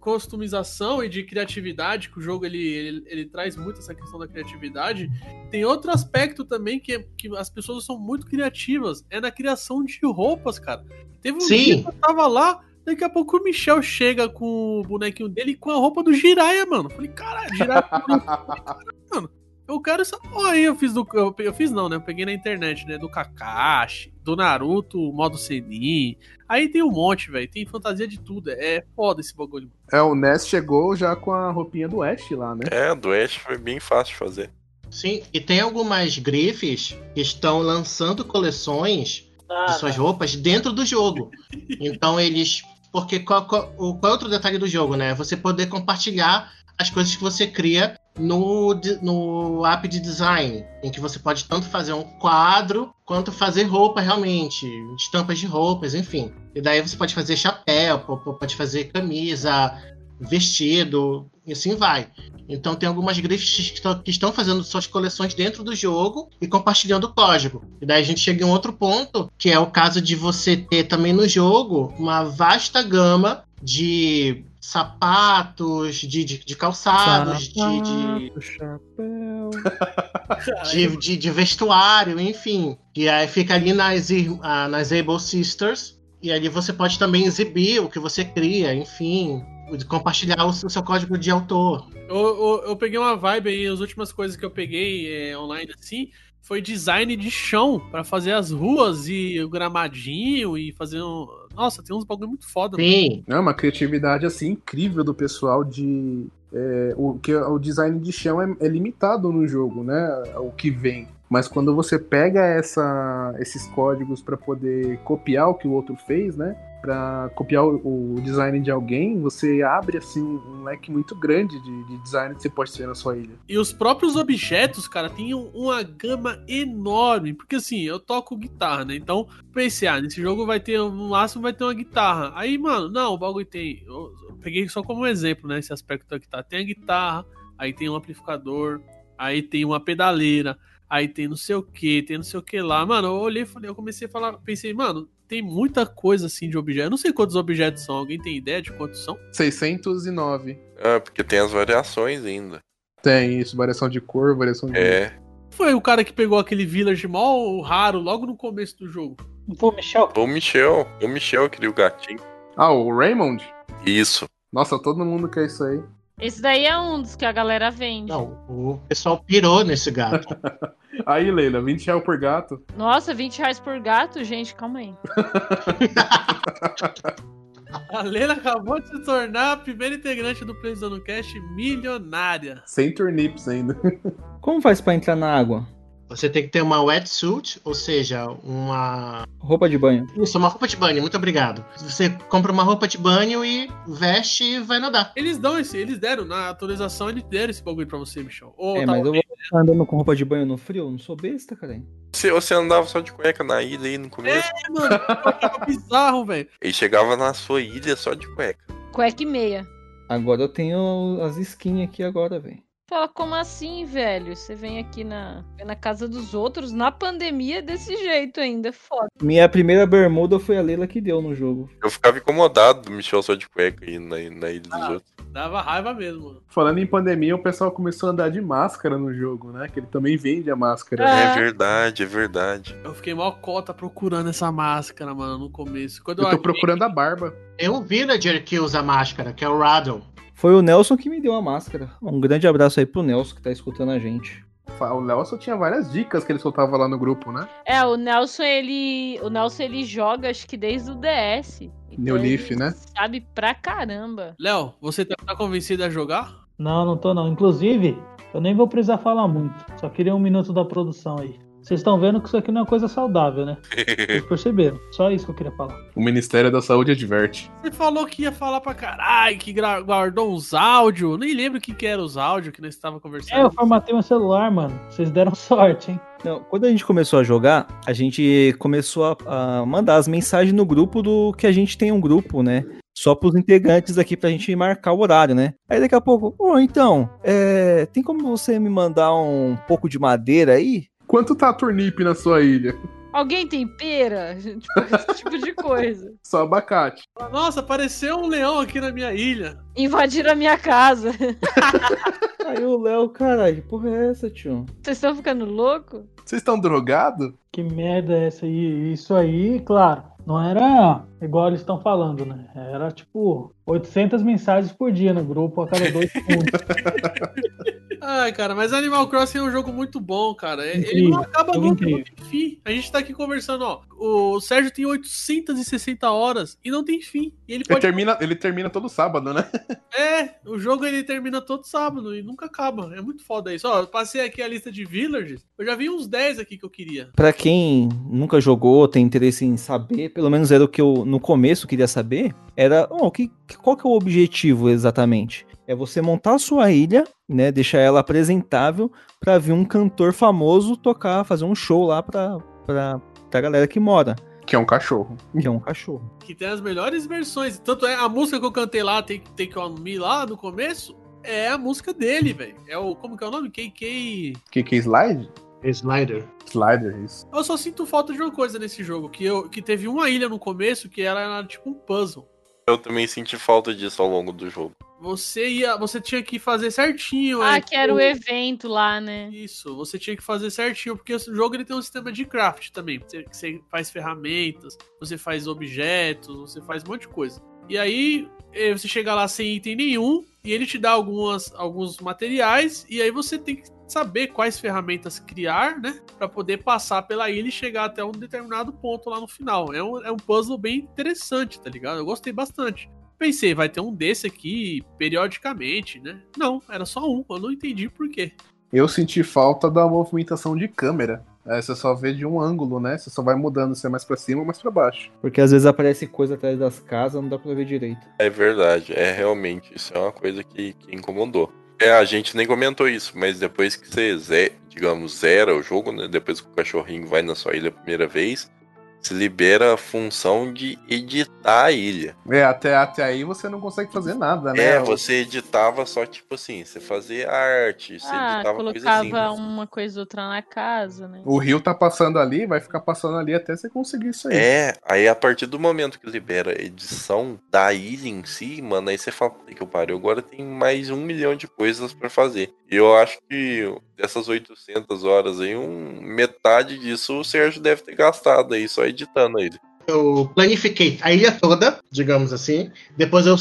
customização e de criatividade, que o jogo ele, ele, ele traz muito essa questão da criatividade. Tem outro aspecto também que, que as pessoas são muito criativas, é na criação de roupas, cara. Teve um Sim. dia que eu tava lá, daqui a pouco o Michel chega com o bonequinho dele com a roupa do Jiraiya, mano. Falei, caralho. Falei, caralho, mano. Eu quero essa porra aí. Eu fiz do. Eu, eu fiz não, né? Eu peguei na internet, né? Do Kakashi, do Naruto, modo Senin. Aí tem um monte, velho. Tem fantasia de tudo. É foda esse bagulho. É, o Ness chegou já com a roupinha do Ash lá, né? É, do Ash foi bem fácil de fazer. Sim, e tem algumas grifes que estão lançando coleções de suas roupas dentro do jogo. Então eles. Porque qual, qual, o- qual é outro detalhe do jogo, né? Você poder compartilhar as coisas que você cria no, no app de design, em que você pode tanto fazer um quadro quanto fazer roupa realmente, estampas de roupas, enfim. E daí você pode fazer chapéu, po- po- pode fazer camisa, vestido, e assim vai. Então tem algumas grifes que estão, que estão fazendo suas coleções dentro do jogo e compartilhando o código. E daí a gente chega em um outro ponto, que é o caso de você ter também no jogo uma vasta gama de sapatos, de, de, de calçados, de, de, chapéu. de, de, de vestuário, enfim. E aí fica ali nas, ah, nas Able Sisters. E ali você pode também exibir o que você cria, enfim. Compartilhar o seu, seu código de autor. Eu, eu, eu peguei uma vibe aí, as últimas coisas que eu peguei é, online assim, foi design de chão pra fazer as ruas e o gramadinho e fazer um. Nossa, tem uns bagulho muito foda. mano. Sim, É uma criatividade assim incrível do pessoal de é, o que o design de chão é, é limitado no jogo, né? O que vem. Mas quando você pega essa, esses códigos para poder copiar o que o outro fez, né? Para copiar o, o design de alguém, você abre assim um leque muito grande de, de design que você pode ter na sua ilha. E os próprios objetos, cara, tinham uma gama enorme. Porque assim, eu toco guitarra, né? Então, pensei, ah, nesse jogo vai ter, no máximo vai ter uma guitarra. Aí, mano, não, o bagulho tem. Eu, eu peguei só como exemplo, né? Esse aspecto da guitarra. Tem a guitarra, aí tem um amplificador, aí tem uma pedaleira, aí tem não sei o que, tem não sei o que lá. Mano, eu olhei falei, eu comecei a falar, pensei, mano, tem muita coisa assim de objeto. Eu não sei quantos objetos são, alguém tem ideia de quantos são? 609. Ah, porque tem as variações ainda. Tem isso, variação de cor, variação de. É. Foi o cara que pegou aquele village mó raro logo no começo do jogo. Pô, Michel, O Michel. O Michel queria o gatinho. Ah, o Raymond? Isso. Nossa, todo mundo quer isso aí. Esse daí é um dos que a galera vende. não, o pessoal pirou nesse gato. Aí, Leila, 20 reais por gato. Nossa, 20 reais por gato? Gente, calma aí. A Leila acabou de se tornar a primeira integrante do Plays Cast milionária. Sem turnips ainda. Como faz pra entrar na água? Você tem que ter uma wetsuit, ou seja, uma. Roupa de banho. Isso, uma roupa de banho, muito obrigado. Você compra uma roupa de banho e veste e vai nadar. Eles dão esse, eles deram, na atualização eles deram esse bagulho pra você, Michel. Ou É, tá mas eu vou ficar andando com roupa de banho no frio? Eu não sou besta, cara. Você, você andava só de cueca na ilha aí no começo. É, mano, tava bizarro, velho. E chegava na sua ilha só de cueca. Cueca e meia. Agora eu tenho as skins aqui agora, velho. Fala, como assim, velho? Você vem aqui na, na casa dos outros na pandemia desse jeito ainda. Foda. Minha primeira bermuda foi a Leila que deu no jogo. Eu ficava incomodado do Michel só de cueca aí na, na ilha dos Ah. outros. Dava raiva mesmo, mano. Falando em pandemia, o pessoal começou a andar de máscara no jogo, né? Que ele também vende a máscara. Ah. É verdade, é verdade. Eu fiquei mó cota procurando essa máscara, mano, no começo. Quando Eu tô achei- procurando a barba. Tem um villager que usa máscara, que é o Raddle. Foi o Nelson que me deu a máscara. Um grande abraço aí pro Nelson que tá escutando a gente. O só tinha várias dicas que ele soltava lá no grupo, né? É, o Nelson, ele. O Nelson ele joga, acho que desde o DS. Então New Leaf, ele né? Sabe pra caramba. Léo, você tá, tá convencido a jogar? não, não tô não. Inclusive, eu nem vou precisar falar muito. Só queria um minuto da produção aí. Vocês estão vendo que isso aqui não é coisa saudável, né? Vocês perceberam? Só isso que eu queria falar. O Ministério da Saúde adverte. Você falou que ia falar pra caralho, que guardou uns áudios. Nem lembro o que, que era os áudios que nós estávamos conversando. É, eu formatei meu celular, mano. Vocês deram sorte, hein? Não, quando a gente começou a jogar, a gente começou a, a mandar as mensagens no grupo do que a gente tem um grupo, né? Só pros integrantes aqui pra gente marcar o horário, né? Aí daqui a pouco, ô, então, é, tem como você me mandar um pouco de madeira aí? Quanto tá a turnip na sua ilha? Alguém tem pera? Tipo, esse tipo de coisa. Só abacate. Nossa, apareceu um leão aqui na minha ilha. Invadiram a minha casa. Aí o Léo, caralho, que porra é essa, tio? Vocês estão ficando louco? Vocês estão drogados? Que merda é essa aí? Isso aí, claro, não era igual eles estão falando, né? Era tipo 800 mensagens por dia no grupo a cada dois segundos. Ai, cara, mas Animal Crossing é um jogo muito bom, cara. É- Ele Incrível, não acaba nunca, não incrível. tem fim. A gente tá aqui conversando, ó. O Sérgio tem 860 horas e não tem fim. E ele Ele pode. termina, ele termina todo sábado, né? É, o jogo ele termina todo sábado e nunca acaba. É muito foda isso. Ó, eu passei aqui a lista de villagers. Eu já vi uns 10 aqui que eu queria. Pra quem nunca jogou, tem interesse em saber, pelo menos era o que eu no começo queria saber, era, ó, que, qual que é o objetivo exatamente? É você montar a sua ilha, né, deixar ela apresentável pra vir um cantor famoso tocar, fazer um show lá pra, pra, pra galera que mora, Que é um cachorro. que é um cachorro. Que tem as melhores versões. Tanto é a música que eu cantei lá, Take, Take On Me lá no começo, é a música dele, velho. É o. Como que é o nome? KK. Que que é slide? Slider. Slider, isso. Eu só sinto falta de uma coisa nesse jogo, que, eu, que teve uma ilha no começo que era, era tipo um puzzle. Eu também senti falta disso ao longo do jogo. Você ia. Você tinha que fazer certinho. Ah, é, que era o evento lá, né? Isso, você tinha que fazer certinho, porque o jogo ele tem um sistema de craft também. Você, você faz ferramentas, você faz objetos, você faz um monte de coisa. E aí eh, você chega lá sem item nenhum e ele te dá algumas, alguns materiais e aí você tem que saber quais ferramentas criar, né, Pra poder passar pela ilha e chegar até um determinado ponto lá no final. É um, é um puzzle bem interessante, tá ligado? Eu gostei bastante. Pensei, vai ter um desse aqui periodicamente, né? Não, era só um. Eu não entendi por quê. Eu senti falta da movimentação de câmera. É, você só vê de um ângulo, né? Você só vai mudando se é mais pra cima ou mais pra baixo. Porque às vezes aparece coisa atrás das casas, não dá pra ver direito. É verdade, é realmente, isso é uma coisa que, que incomodou. É, a gente nem comentou isso, mas depois que você, digamos, zera o jogo, né? Depois que o cachorrinho vai na sua ilha a primeira vez, se libera a função de editar a ilha. É, até, até aí você não consegue fazer nada, né? É, você editava só tipo assim, você fazia arte, você Ah, editava coisa colocava simples. uma coisa ou outra na casa, né? O rio tá passando ali, vai ficar passando ali até você conseguir isso aí. É, aí a partir do momento que libera a edição da ilha em si, mano, aí você fala, "Puta que eu pariu, agora tem mais um milhão de coisas pra fazer. E eu acho que dessas 800 horas aí, um, metade disso o Sérgio deve ter gastado aí, só editando ele. Eu planifiquei a ilha toda, digamos assim. Depois eu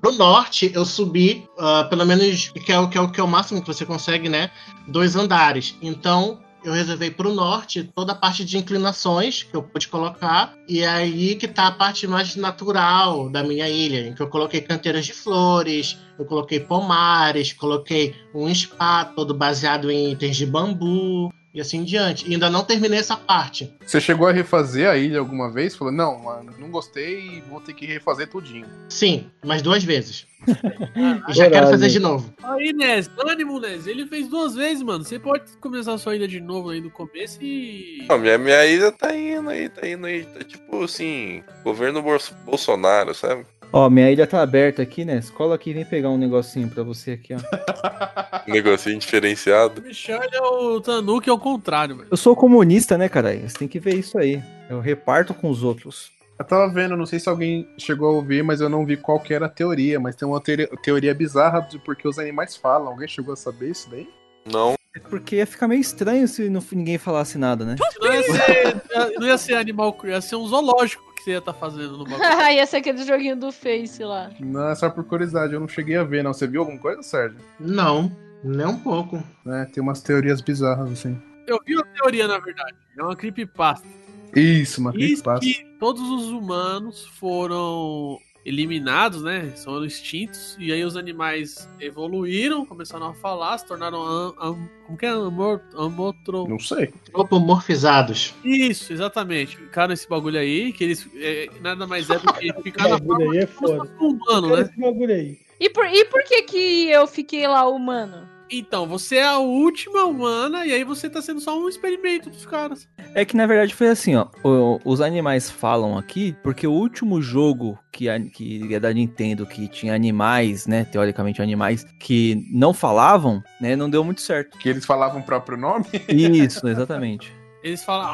pro norte eu subi ah, pelo menos que é, o, que, é o, que é o máximo que você consegue, né? Dois andares. Então eu reservei pro norte toda a parte de inclinações que eu pude colocar. E é aí que tá a parte mais natural da minha ilha, em que eu coloquei canteiras de flores, eu coloquei pomares, coloquei um spa todo baseado em itens de bambu. E assim em diante. E ainda não terminei essa parte. Você chegou a refazer a ilha alguma vez? Falou, não, mano, não gostei, vou ter que refazer tudinho. Sim, mas duas vezes. Ah, E já quero fazer de novo. Aí, Nes, ânimo, Nes. Ele fez duas vezes, mano. Você pode começar a sua ilha de novo aí no começo e. Não, minha, minha ilha tá indo aí, tá indo aí. Tá tipo assim, governo Bol- Bolsonaro, sabe? Ó, minha ilha tá aberta aqui, né? Cola aqui e vem pegar um negocinho pra você aqui, ó. Negocinho diferenciado. O Michel é o Tanuki ao contrário, velho. Eu sou comunista, né, caralho? Você tem que ver isso aí. Eu reparto com os outros. Eu tava vendo, não sei se alguém chegou a ouvir, mas eu não vi qual que era a teoria, mas tem uma teoria, teoria bizarra de porque os animais falam. Alguém chegou a saber isso daí? Não, É Porque ia ficar meio estranho se não- ninguém falasse nada, né? Não ia ser, não ia ser animal, ia ser um zoológico que você ia estar fazendo no bagulho. Ia ser aquele joguinho do Face lá. Não, é só por curiosidade, eu não cheguei a ver, não. Você viu alguma coisa, Sérgio? Não, nem um pouco. É, tem umas teorias bizarras, assim. Eu vi uma teoria, na verdade. É uma creepypasta. Isso, uma Diz creepypasta. que todos os humanos foram eliminados, né? São extintos. E aí os animais evoluíram, começaram a falar, se tornaram. Am, am- como que é? Amor, amotro... Não sei. Antropomorfizados. Isso, exatamente. Ficaram nesse bagulho aí, que eles. é, nada mais é do que ficar na Esse bagulho aí é foda. um humano, né? esse bagulho aí. E por, e por que que eu fiquei lá humano? Então, você é a última humana e aí você tá sendo só um experimento dos caras. É que na verdade foi assim, ó. o- os animais falam aqui porque o último jogo que, a- que é da Nintendo, que tinha animais, né? Teoricamente animais, que não falavam, né? Não deu muito certo. Que eles falavam o próprio nome? Isso, exatamente. Eles falam.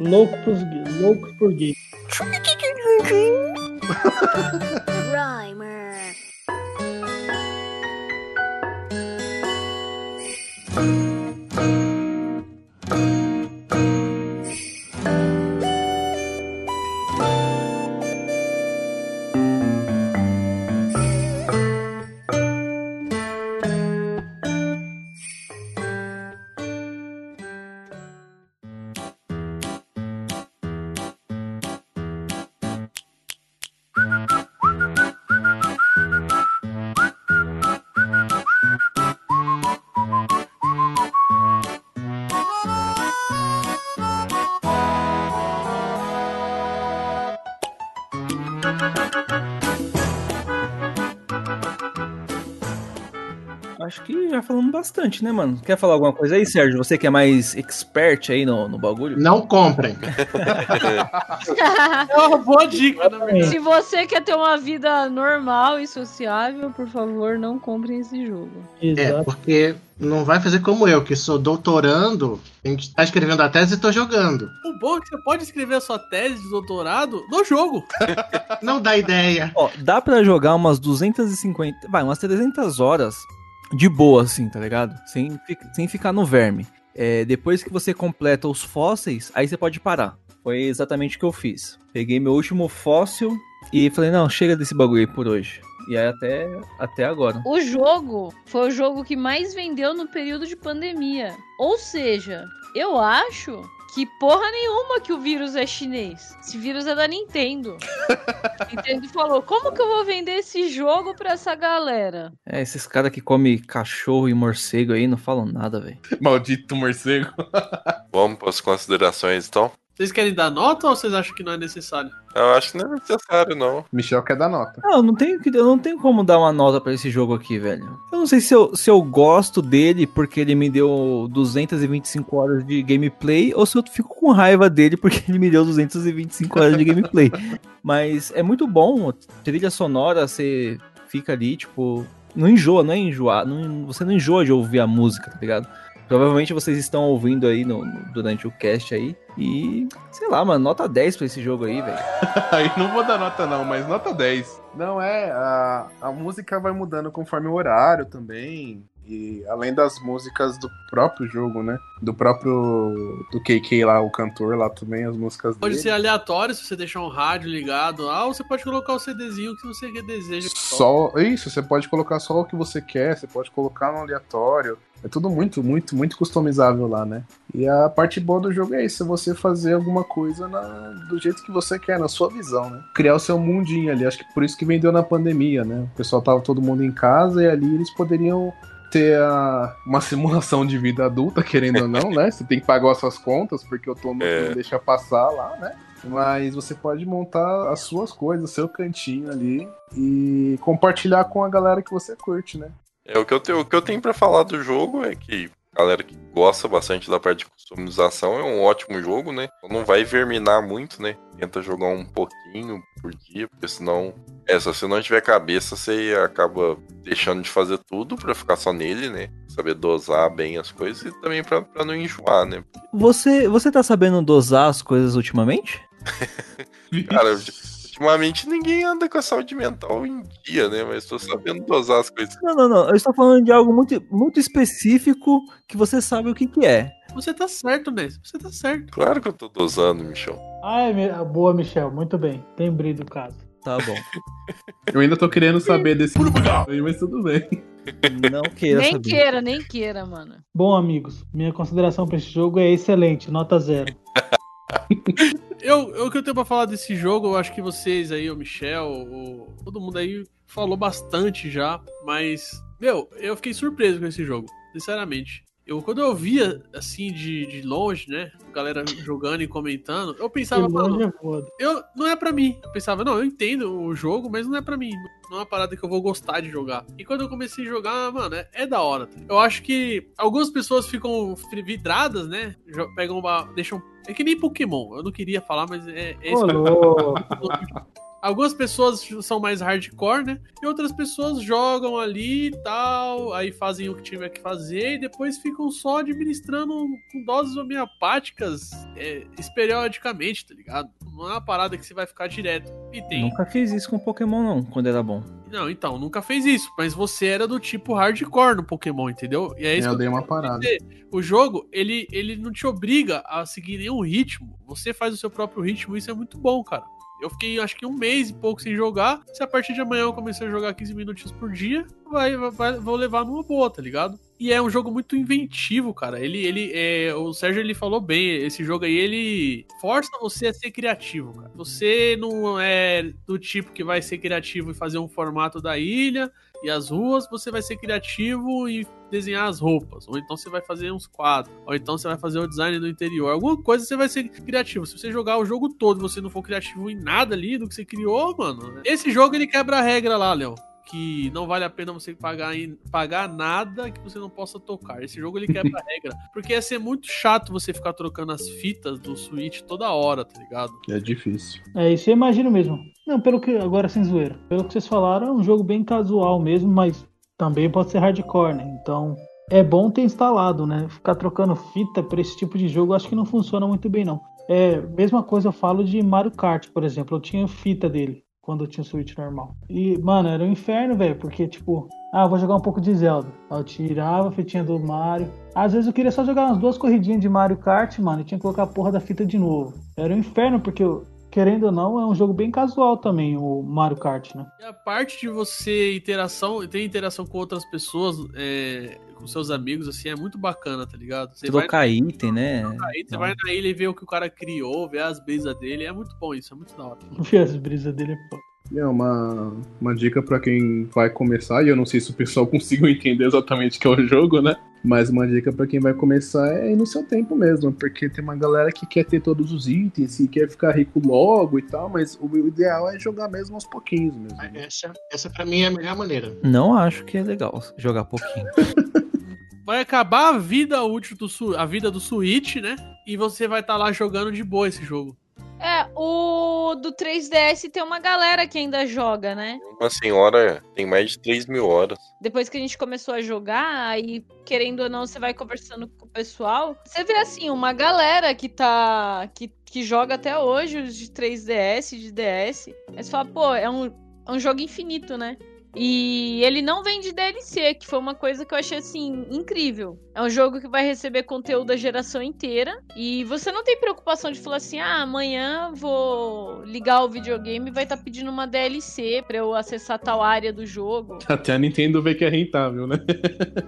Louco pros, loucos por gay. Rhymer. Acho bastante, né, mano? Quer falar alguma coisa aí, Sérgio? Você que é mais expert aí no, no bagulho? Não comprem. É uma boa dica, na verdade. Se você quer ter uma vida normal e sociável, por favor, não compre esse jogo. É, porque não vai fazer como eu, que sou doutorando, a gente tá escrevendo a tese e tô jogando. O bom é que você pode escrever a sua tese de doutorado no jogo. Não dá ideia. Ó, dá pra jogar umas 250, vai, umas 300 horas de boa, assim, tá ligado? Sem, sem ficar no verme. É, depois que você completa os fósseis, aí você pode parar. Foi exatamente o que eu fiz. Peguei meu último fóssil e falei, não, chega desse bagulho aí por hoje. E aí até, até agora. O jogo foi o jogo que mais vendeu no período de pandemia. Ou seja, eu acho que porra nenhuma que o vírus é chinês. Esse vírus é da Nintendo. Nintendo falou: como que eu vou vender esse jogo pra essa galera? É, esses caras que comem cachorro e morcego aí não falam nada, velho. Maldito morcego. Vamos para as considerações então? Vocês querem dar nota ou vocês acham que não é necessário? Eu acho que não é necessário, não. Michel quer dar nota. Ah, eu não tenho, que- eu não tenho como dar uma nota pra esse jogo aqui, velho. Eu não sei se eu, se eu gosto dele porque ele me deu 225 horas de gameplay ou se eu fico com raiva dele porque ele me deu 225 horas de gameplay. Mas é muito bom, trilha sonora, você fica ali, tipo, não enjoa, não é enjoar, não- você não enjoa de ouvir a música, tá ligado? Provavelmente vocês estão ouvindo aí no- no- durante o cast aí. E, sei lá, mano, nota 10 pra esse jogo aí, velho. Aí não vou dar nota não, mas nota 10. Não é, a, a música vai mudando conforme o horário também. E além das músicas do próprio jogo, né? Do próprio. Do KK lá, o cantor lá também, as músicas Pode dele. ser aleatório se você deixar um rádio ligado lá, ou você pode colocar o CDzinho que você deseja. que. Só. Isso, você pode colocar só o que você quer, você pode colocar no aleatório. É tudo muito, muito, muito customizável lá, né? E a parte boa do jogo é isso, é você fazer alguma coisa na- do jeito que você quer, na sua visão, né? Criar o seu mundinho ali. Acho que por isso que vendeu na pandemia, né? O pessoal tava todo mundo em casa e ali eles poderiam ter a- uma simulação de vida adulta, querendo ou não, né? Você tem que pagar as suas contas, porque o Tom É. não deixa passar lá, né? Mas você pode montar as suas coisas, o seu cantinho ali e compartilhar com a galera que você curte, né? É, o que eu tenho, o que eu tenho para falar do jogo é que galera que gosta bastante da parte de customização é um ótimo jogo, né? Não vai verminar muito, né? Tenta jogar um pouquinho por dia, porque senão, é, se você não tiver cabeça, você acaba deixando de fazer tudo pra ficar só nele, né? Saber dosar bem as coisas e também pra, pra não enjoar, né? Você, você tá sabendo dosar as coisas ultimamente? Cara, ultimamente ninguém anda com a saúde mental em dia, né? Mas tô sabendo dosar as coisas. Não, não, não. Eu estou falando de algo muito, muito específico que você sabe o que, que é. Você tá certo, Ness. Você tá certo. Claro que eu tô dosando, Michel. Ai, boa, Michel. Muito bem. Lembrei do caso. Tá bom. Eu ainda tô querendo saber desse aí, mas tudo bem. Não queira nem saber. queira, nem queira, mano. Bom, amigos, minha consideração pra esse jogo é excelente, nota zero. Eu, eu, o que eu tenho pra falar desse jogo, eu acho que vocês aí, o Michel, o, todo mundo aí falou bastante já, mas, meu, eu fiquei surpreso com esse jogo, sinceramente. Eu, quando eu via, assim, de, de longe, né, galera jogando e comentando, eu pensava, mano, é eu, não é pra mim. Eu pensava, não, eu entendo o jogo, mas não é pra mim. Não é uma parada que eu vou gostar de jogar. E quando eu comecei a jogar, mano, é, é da hora. Eu acho que algumas pessoas ficam vidradas, né? Pegam uma. Deixam. É que nem Pokémon. Eu não queria falar, mas é, é isso. Algumas pessoas são mais hardcore, né? E outras pessoas jogam ali e tal, aí fazem o que tiver que fazer e depois ficam só administrando com doses homeopáticas é, periodicamente, tá ligado? Não é uma parada que você vai ficar direto. E tem. Nunca fiz isso com Pokémon, não, quando era bom. Não, então, nunca fez isso, mas você era do tipo hardcore no Pokémon, entendeu? E é isso eu que dei uma parada. dizer. O jogo, ele, ele não te obriga a seguir nenhum ritmo. Você faz o seu próprio ritmo, isso é muito bom, cara. Eu fiquei, acho que um mês e pouco sem jogar. Se a partir de amanhã eu comecei a jogar 15 minutinhos por dia, vai, vai, vou levar numa boa, tá ligado? E é um jogo muito inventivo, cara. Ele, ele, é, o Sérgio ele falou bem. Esse jogo aí ele força você a ser criativo, cara. Você não é do tipo que vai ser criativo e fazer um formato da ilha e as ruas. Você vai ser criativo e desenhar as roupas. Ou então você vai fazer uns quadros. Ou então você vai fazer o design do interior. Alguma coisa você vai ser criativo. Se você jogar o jogo todo você não for criativo em nada ali do que você criou, mano. Esse jogo ele quebra a regra lá, Léo que não vale a pena você pagar, em- pagar nada que você não possa tocar. Esse jogo ele quebra a regra. Porque ia ser muito chato você ficar trocando as fitas do Switch toda hora, tá ligado? É difícil. É, isso eu imagino mesmo. Não, pelo que. Agora sem zoeira. Pelo que vocês falaram, é um jogo bem casual mesmo, mas também pode ser hardcore, né? Então. É bom ter instalado, né? Ficar trocando fita pra esse tipo de jogo, eu acho que não funciona muito bem, não. É, mesma coisa eu falo de Mario Kart, por exemplo. Eu tinha fita dele quando eu tinha o Switch normal. E, mano, era um inferno, velho, porque, tipo, ah, vou jogar um pouco de Zelda. Aí eu tirava a fitinha do Mario. Às vezes eu queria só jogar umas duas corridinhas de Mario Kart, mano, e tinha que colocar a porra da fita de novo. Era um inferno, porque, querendo ou não, é um jogo bem casual também, o Mario Kart, né? E a parte de você interação, ter interação com outras pessoas, é, com seus amigos, assim, é muito bacana, tá ligado? Você vai, Trocar item, né? aí, você vai na ilha e vê o que o cara criou, ver as brisas dele. É muito bom isso, é muito da hora. Ver as brisas dele é foda. É uma, uma dica pra quem vai começar, e eu não sei se o pessoal conseguiu entender exatamente o que é o jogo, né? Mas uma dica pra quem vai começar é ir no seu tempo mesmo, porque tem uma galera que quer ter todos os itens e quer ficar rico logo e tal, mas o ideal é jogar mesmo aos pouquinhos mesmo. né? Essa, essa pra mim é a melhor maneira. Não acho que é legal jogar pouquinho. Vai acabar a vida útil do Su- a vida do Switch, né? E você vai estar lá jogando de boa esse jogo. É, o do 3DS tem uma galera que ainda joga, né? Uma senhora tem mais de 3 mil horas. Depois que a gente começou a jogar, aí, querendo ou não, você vai conversando com o pessoal. Você vê, assim, uma galera que tá. que, que joga até hoje os de 3DS, de DS. Aí você fala, pô, é um, é um jogo infinito, né? E ele não vem de DLC, que foi uma coisa que eu achei assim incrível. É um jogo que vai receber conteúdo da geração inteira e você não tem preocupação de falar assim: "Ah, amanhã vou ligar o videogame e vai estar pedindo uma DLC pra eu acessar tal área do jogo". Até a Nintendo vê que é rentável, né?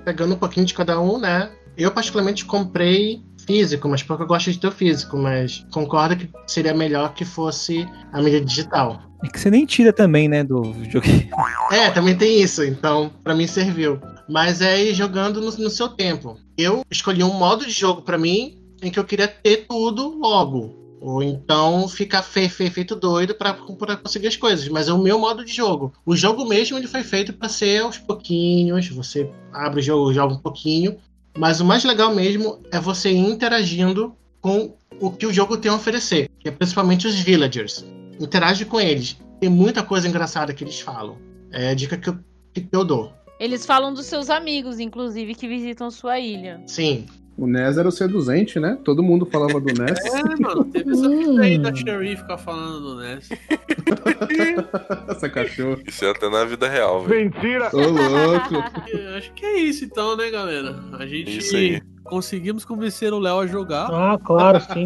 Pegando um pouquinho de cada um, né? Eu particularmente comprei físico, mas porque eu gosto de ter o físico, mas concordo que seria melhor que fosse a mídia digital. É que você nem tira também, né, do videogame. É, também tem isso, então pra mim serviu. Mas é ir jogando no, no seu tempo. Eu escolhi um modo de jogo pra mim em que eu queria ter tudo logo. Ou então ficar fe, fe- feito doido pra pra conseguir as coisas. Mas é o meu modo de jogo. O jogo mesmo ele foi feito pra ser aos pouquinhos. Você abre o jogo, joga um pouquinho. Mas o mais legal mesmo é você ir interagindo com o que o jogo tem a oferecer. Que é principalmente os villagers. Interage com eles. Tem muita coisa engraçada que eles falam. É a dica que eu, que eu dou. Eles falam dos seus amigos, inclusive, que visitam sua ilha. Sim. O NES era o seduzente, né? Todo mundo falava do NES. É, mano, teve essa fita aí da Sherry ficar falando do NES. Essa cachorro. Isso é até na vida real, velho. Mentira! Ô, louco. Eu Acho que é isso então, né, galera? A gente Isso aí. conseguimos convencer o Léo a jogar. Ah, claro, sim.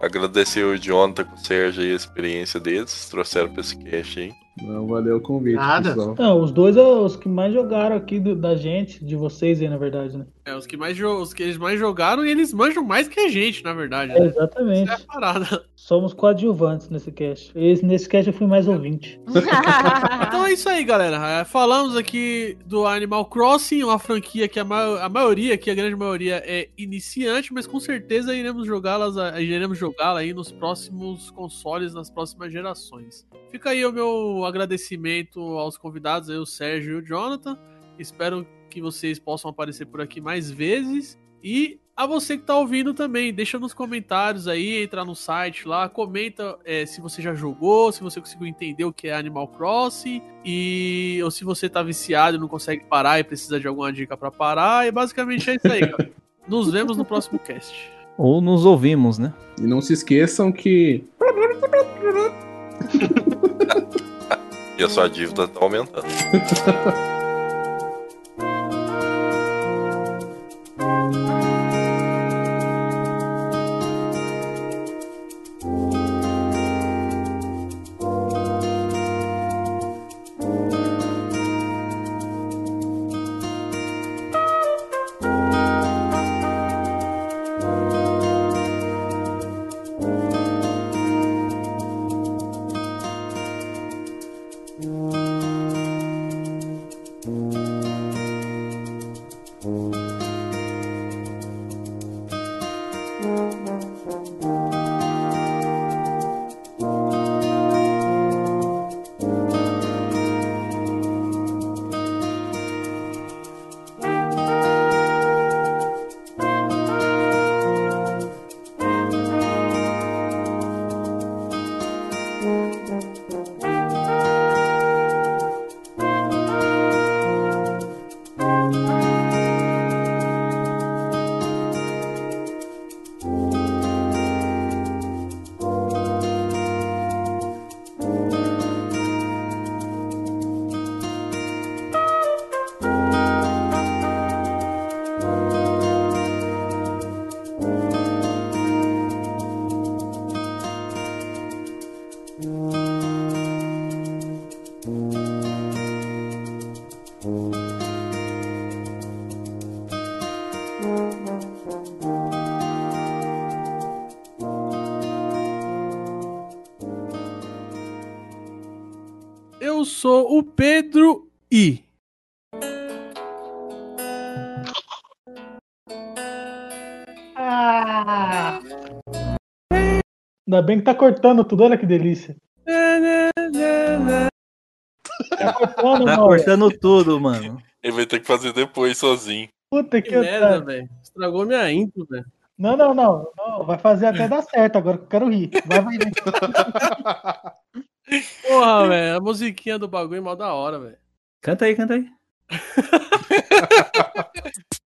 Agradecer o Jonathan com o Sérgio aí, a experiência deles. Trouxeram pra esse cast aí. Não, valeu o convite, Nada. pessoal. Não, os dois são os que mais jogaram aqui do- da gente, de vocês aí, na verdade, né? É, os que mais os que eles mais jogaram e eles manjam mais que a gente, na verdade. É, Né? exatamente. Essa é a parada. Somos coadjuvantes nesse cast. Esse, nesse cast eu fui mais ouvinte. Então é isso aí, galera. É, Falamos aqui do Animal Crossing, uma franquia que a, ma- a maioria, que a grande maioria é iniciante, mas com certeza iremos jogá-las, iremos jogá-la aí nos próximos consoles, nas próximas gerações. Fica aí o meu agradecimento aos convidados, aí, o Sérgio e o Jonathan. Espero que vocês possam aparecer por aqui mais vezes. E a você que tá ouvindo também, deixa nos comentários aí, entra no site lá, comenta é, se você já jogou, se você conseguiu entender o que é Animal Crossing, e ou se você tá viciado e não consegue parar e precisa de alguma dica pra parar. E basicamente é isso aí, cara. Nos vemos no próximo cast. Ou nos ouvimos, né? E não se esqueçam que E a sua dívida tá aumentando. sou o Pedro I. Ah! Ainda bem que tá cortando tudo, olha que delícia. Tá cortando, Tá cortando tudo, mano. Ele vai ter que fazer depois sozinho. Puta que, Que merda, velho. Estragou minha intro, velho. Não, não, não, não. Vai fazer até dar certo agora que eu quero rir. Vai, vai, vai. Porra, velho. A musiquinha do bagulho é mó da hora, velho. Canta aí, canta aí.